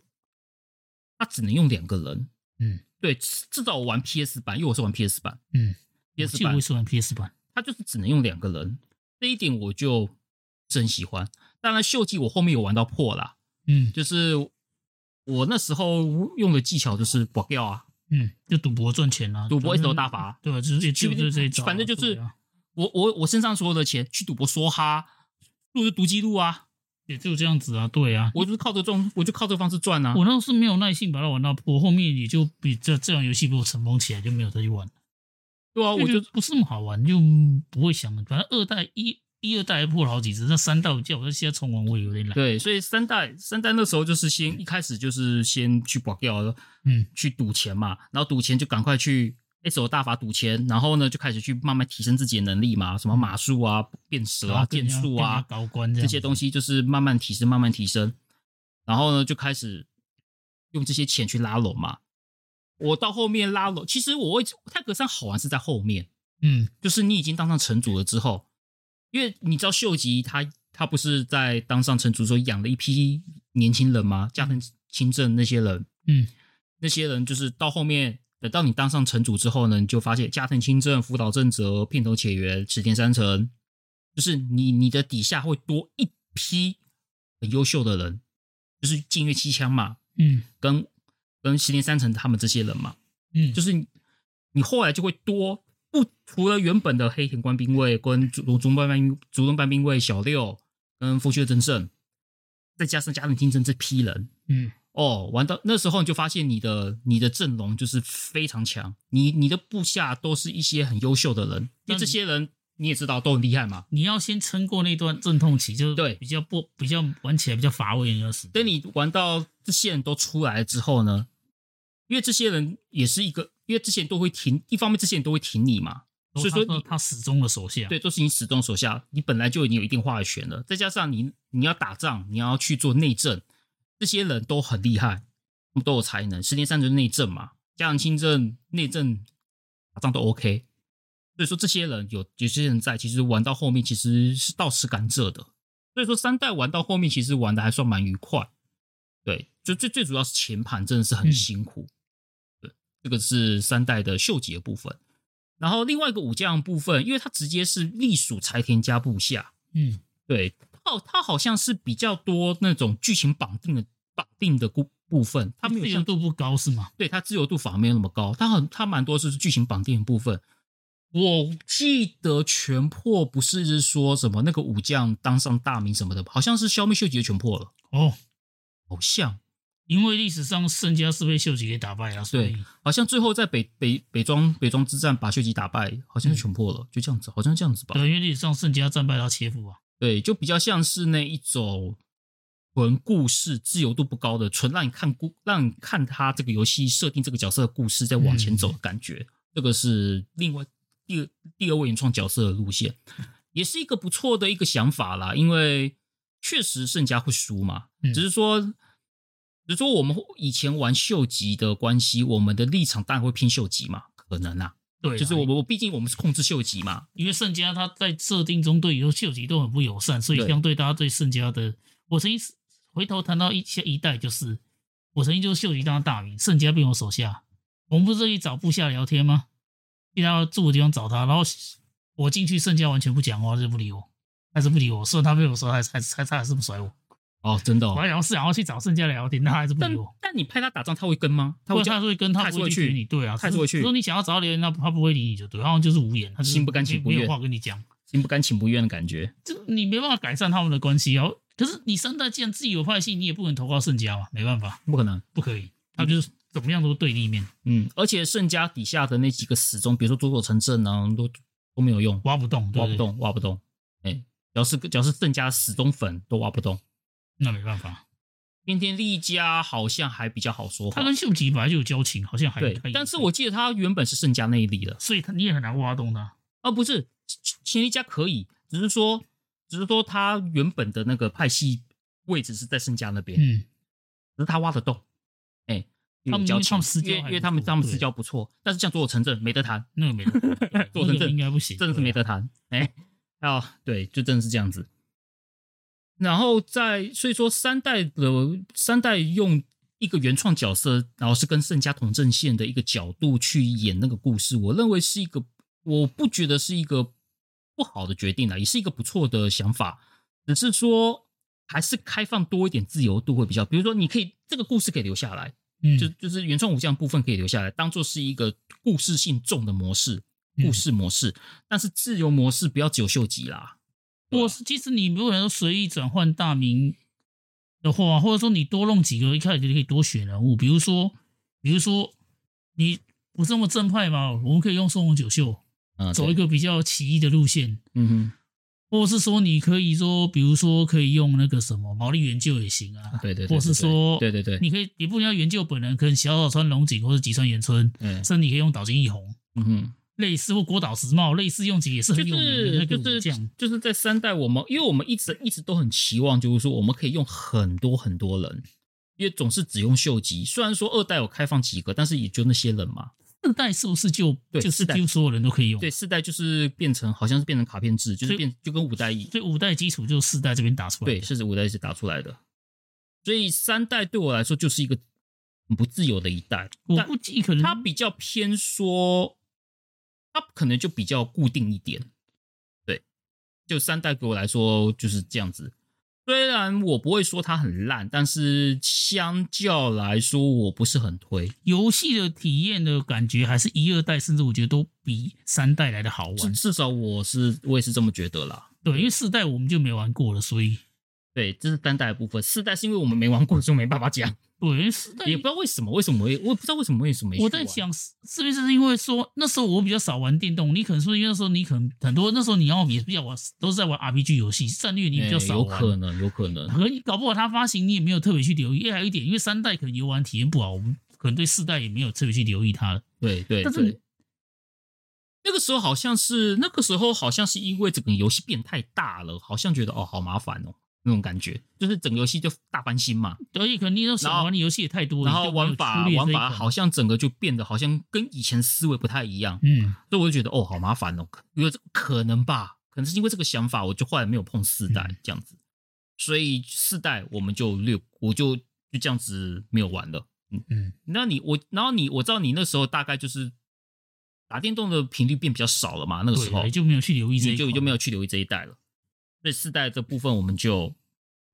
它只能用两个人。嗯，对，至少我玩 PS 版，因为我是玩 PS 版。嗯，PS 版我是玩 PS 版，它就是只能用两个人，这一点我就。真喜欢，当然秀吉我后面有玩到破啦，嗯，就是我那时候用的技巧就是博掉啊，嗯，就赌博赚钱啊，赌博一手大法，对吧？就是就就是这一招，反正就是我我我身上所有的钱去赌博梭哈，录就读记录啊，也就这样子啊，对啊，我就是靠这种，我就靠这个方式赚啊。我那时候是没有耐性把它玩到破，后面也就比这这样游戏被我尘封起来，就没有再去玩。对啊，我就不是那么好玩，就不会想了。反正二代一。一二代还破了好几次，那三代我叫我现在重玩我也有点懒。对，所以三代三代那时候就是先一开始就是先去保掉，嗯，去赌钱嘛，然后赌钱就赶快去 S O 大法赌钱，然后呢就开始去慢慢提升自己的能力嘛，什么马术啊、变蛇啊、剑术啊、高官这，这些东西就是慢慢提升，慢慢提升，然后呢就开始用这些钱去拉拢嘛。我到后面拉拢，其实我会泰格山好玩是在后面，嗯，就是你已经当上城主了之后。因为你知道秀吉他他不是在当上城主时候养了一批年轻人吗？加藤清正那些人，嗯，那些人就是到后面等到你当上城主之后呢，你就发现加藤清正、福岛正则、片头且元、池田三成，就是你你的底下会多一批很优秀的人，就是近月七枪嘛，嗯，跟跟池田三成他们这些人嘛，嗯，就是你后来就会多。不，除了原本的黑田官兵卫跟竹竹中半兵竹中半兵卫小六跟富樫义正，再加上加藤清正这批人，嗯，哦，玩到那时候你就发现你的你的阵容就是非常强，你你的部下都是一些很优秀的人，因为这些人你也知道都很厉害嘛。你要先撑过那段阵痛期，就是对比较不比较玩起来比较乏味的时。等你玩到这些人都出来之后呢，因为这些人也是一个。因为之前都会挺，一方面这些人都会挺你嘛，所以说你他始终的手下，对，都是你始终手下，你本来就已经有一定话语权了。再加上你你要打仗，你要去做内政，这些人都很厉害，都有才能。十年三就是内政嘛，加上清政内政打仗都 OK。所以说这些人有有些人在，其实玩到后面其实是到此甘蔗的。所以说三代玩到后面其实玩的还算蛮愉快。对，就最最主要是前盘真的是很辛苦。嗯这个是三代的秀吉的部分，然后另外一个武将部分，因为他直接是隶属柴田家部下，嗯，对，它它好像是比较多那种剧情绑定的绑定的部部分，他没有自由度不高是吗？对，他自由度反而没有那么高，他很他蛮多是剧情绑定的部分。我记得全破不是是说什么那个武将当上大名什么的，好像是消灭秀吉的全破了哦，好像。因为历史上盛家是被秀吉给打败了，所以对，好像最后在北北北庄北庄之战把秀吉打败，好像是全破了，嗯、就这样子，好像这样子吧。对，因为历史上盛家战败到切腹啊。对，就比较像是那一种纯故事自由度不高的，纯让你看故让你看他这个游戏设定这个角色的故事在往前走的感觉。嗯、这个是另外第二第二位原创角色的路线，也是一个不错的一个想法啦。因为确实盛家会输嘛，嗯、只是说。比如说，我们以前玩秀吉的关系，我们的立场当然会偏秀吉嘛，可能啊，对，就是我们，我毕竟我们是控制秀吉嘛，因为胜家他在设定中对以后秀吉都很不友善，所以相对大家对胜家的，我曾经回头谈到一些一代，就是我曾经就是秀吉当大名，胜家变我手下，我们不是去找部下聊天吗？去他住的地方找他，然后我进去，胜家完全不讲话，就不理我，还是不理我，虽然他被我说还还还他还是不甩我。哦，真的、哦，我还想是想要去找盛家聊天，他还是不理我。但你派他打仗，他会跟吗？他会，他会跟，他不会拒绝你。对啊，他会去。如果你想要找他聊天，那他不会理你就对，然后就是无言，他心不甘情不愿，没有话跟你讲，心不甘情不愿的感觉。就你没办法改善他们的关系啊。可是你三代既然自己有派系，你也不能投靠盛家嘛，没办法，不可能，不可以。他就是怎么样都对立面。嗯，而且盛家底下的那几个死忠，比如说佐佐成正啊，都都没有用，挖不动，挖不动，挖不动。哎，只要是只要是盛家死忠粉，都挖不动，那没办法。边田利家好像还比较好说话，他跟秀吉本来就有交情，好像还对。但是我记得他原本是胜家那一里的，所以他你也很难挖动他。啊，不是，前田利家可以，只是说，只是说他原本的那个派系位置是在圣家那边，嗯，只是他挖得动，哎、欸，他们交他们私交，因为他们他们私交不错，但是像佐佐城镇没得谈，那个没得谈，佐佐城镇应该不行，真的是没得谈，哎、欸，哦，对，就真的是这样子。然后在所以说三代的三代用一个原创角色，然后是跟圣家同阵线的一个角度去演那个故事，我认为是一个，我不觉得是一个不好的决定啦，也是一个不错的想法，只是说还是开放多一点自由度会比较，比如说你可以这个故事可以留下来，嗯，就就是原创武将部分可以留下来，当做是一个故事性重的模式，故事模式，但是自由模式不要只有秀吉啦。或是其实你如果说随意转换大名的话，或者说你多弄几个，一开始就可以多选人物，比如说，比如说你不是那么正派嘛，我们可以用松永久秀，啊，走一个比较奇异的路线，嗯哼，或者是说你可以说，比如说可以用那个什么毛利元就也行啊，对对，或是说，对对对，你可以也不一定要元就本人，可能小岛川龙井或者吉川元春，嗯，甚至你可以用岛津义弘，嗯哼。类似或国岛石茂，类似用几个也是很有名的那个武将，就是就是在三代我们，因为我们一直一直都很期望，就是说我们可以用很多很多人，因为总是只用秀吉。虽然说二代有开放几个，但是也就那些人嘛。四代是不是就对就四代所有人都可以用？对，四代就是变成好像是变成卡片制，就是变就跟五代一样。所以五代基础就是四代这边打出来的，对，是五代是打出来的。所以三代对我来说就是一个很不自由的一代。我估计可能它比较偏说。它可能就比较固定一点，对，就三代给我来说就是这样子。虽然我不会说它很烂，但是相较来说，我不是很推。游戏的体验的感觉，还是一二代，甚至我觉得都比三代来的好玩。至少我是我也是这么觉得啦。对，因为四代我们就没玩过了，所以对，这是三代的部分。四代是因为我们没玩过，所以没办法讲。对，四代也不知道为什么，为什么我也我也不知道为什么为什么。我在想，是不是是因为说那时候我比较少玩电动，你可能说因为那时候你可能很多那时候你要也比较玩，都是在玩 RPG 游戏，战略你比较少玩。有可能，有可能。可你搞不好它发行你也没有特别去留意。还有一点，因为三代可能游玩体验不好，我们可能对四代也没有特别去留意它。对对。但是那个时候好像是那个时候好像是因为整个游戏变太大了，好像觉得哦好麻烦哦。那种感觉，就是整个游戏就大翻新嘛。对，可能你那时候玩的游戏也太多了，然后玩法玩法好像整个就变得好像跟以前思维不太一样。嗯，所以我就觉得哦，好麻烦哦。因为这可能吧，可能是因为这个想法，我就后来没有碰四代这样子。嗯、所以四代我们就略，我就就这样子没有玩了。嗯嗯，那你我，然后你我知道你那时候大概就是打电动的频率变比较少了嘛，那个时候就没有去留意这，就就没有去留意这一代了。所以四代这部分我们就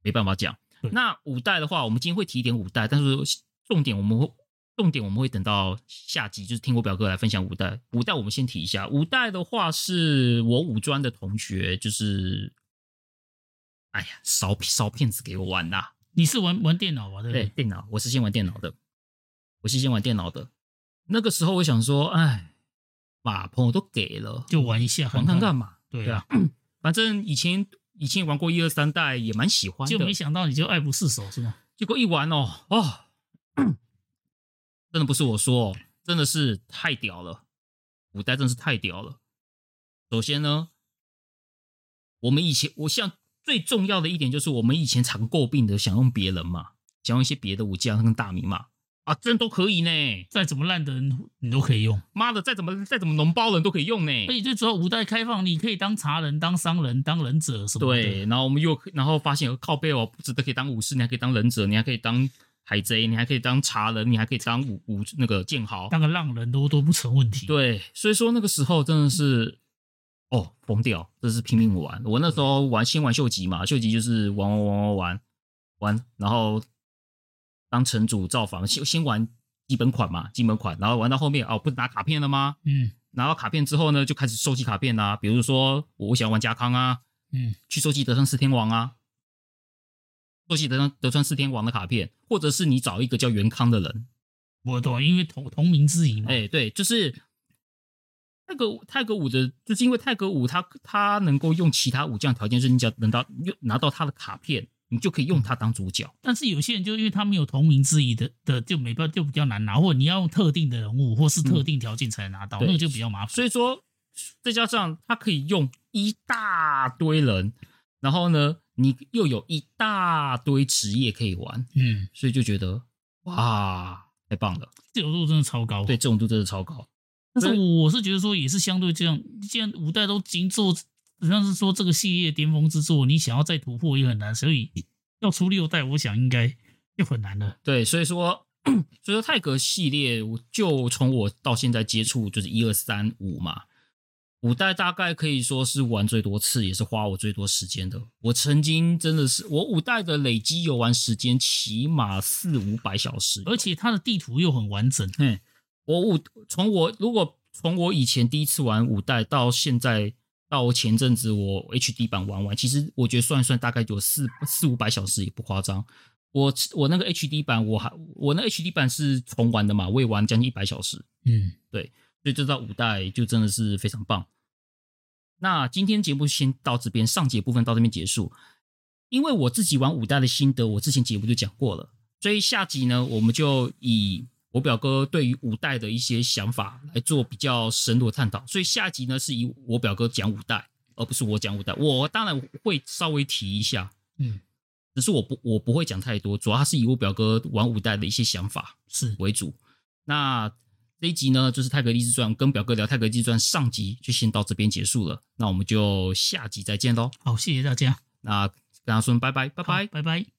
没办法讲。那五代的话，我们今天会提一点五代，但是重点我们会重点我们会等到下集，就是听我表哥来分享五代。五代我们先提一下，五代的话是我五专的同学，就是哎呀，烧烧片子给我玩的。你是玩玩电脑玩的？对，电脑，我是先玩电脑的，我是先玩电脑的。那个时候我想说，哎，把朋友都给了，就玩一下，玩看看嘛。对，对啊。反正以前以前玩过一二三代，也蛮喜欢的，就没想到你就爱不释手是吗？结果一玩哦哦，真的不是我说，真的是太屌了，五代真的是太屌了。首先呢，我们以前我像最重要的一点就是，我们以前常诟病的想用别人嘛，想用一些别的武将跟大名嘛。啊，真都可以呢！再怎么烂的人，你都可以用。妈的，再怎么再怎么脓包人都可以用呢。而且最主要五代开放，你可以当茶人、当商人、当忍者什么的。对，然后我们又然后发现有靠背哦，不只可以当武士，你还可以当忍者，你还可以当海贼，你还可以当茶人，你还可以当武武那个剑豪，当个浪人都都不成问题。对，所以说那个时候真的是哦疯掉，这是拼命玩。我那时候玩先玩秀吉嘛，秀吉就是玩玩玩玩玩玩，然后。当城主造房，先先玩基本款嘛，基本款，然后玩到后面哦，不是拿卡片了吗？嗯，拿到卡片之后呢，就开始收集卡片啊，比如说我想玩家康啊，嗯，去收集德川四天王啊，收集德川德川四天王的卡片，或者是你找一个叫元康的人，我懂，因为同同名之谊嘛。哎，对，就是泰格泰格武的，就是因为泰格武他他能够用其他武将条件，就是你只要能到用拿到他的卡片。你就可以用它当主角，但是有些人就因为他没有同名之谊的的，就没办法，就比较难拿，或者你要用特定的人物或是特定条件才能拿到，嗯、那个就比较麻烦。所以说，再加上他可以用一大堆人，然后呢，你又有一大堆职业可以玩，嗯，所以就觉得哇，太棒了，自由度真的超高，对，自由度真的超高。但是我是觉得说，也是相对这样，既然五代都已经做，好像是说这个系列巅峰之作，你想要再突破也很难，所以要出六代，我想应该就很难了。对，所以说，所以说泰格系列，就从我到现在接触就是一二三五嘛。五代大概可以说是玩最多次，也是花我最多时间的。我曾经真的是，我五代的累积游玩时间起码四五百小时，而且它的地图又很完整。嗯，我五从我如果从我以前第一次玩五代到现在到前阵子我 HD 版玩完，其实我觉得算一算大概有四四五百小时也不夸张。我我那个 HD 版我还我那 HD 版是重玩的嘛，我也玩将近一百小时。嗯，对。所以这到五代就真的是非常棒。那今天节目先到这边，上集部分到这边结束。因为我自己玩五代的心得，我之前节目就讲过了，所以下集呢，我们就以我表哥对于五代的一些想法来做比较深入的探讨。所以下集呢，是以我表哥讲五代，而不是我讲五代。我当然会稍微提一下，嗯，只是我不我不会讲太多，主要是以我表哥玩五代的一些想法是为主。那。这一集呢，就是《泰格立志传》跟表哥聊《泰格立志传》上集就先到这边结束了，那我们就下集再见喽。好，谢谢大家。那跟他说拜拜，拜拜，拜拜。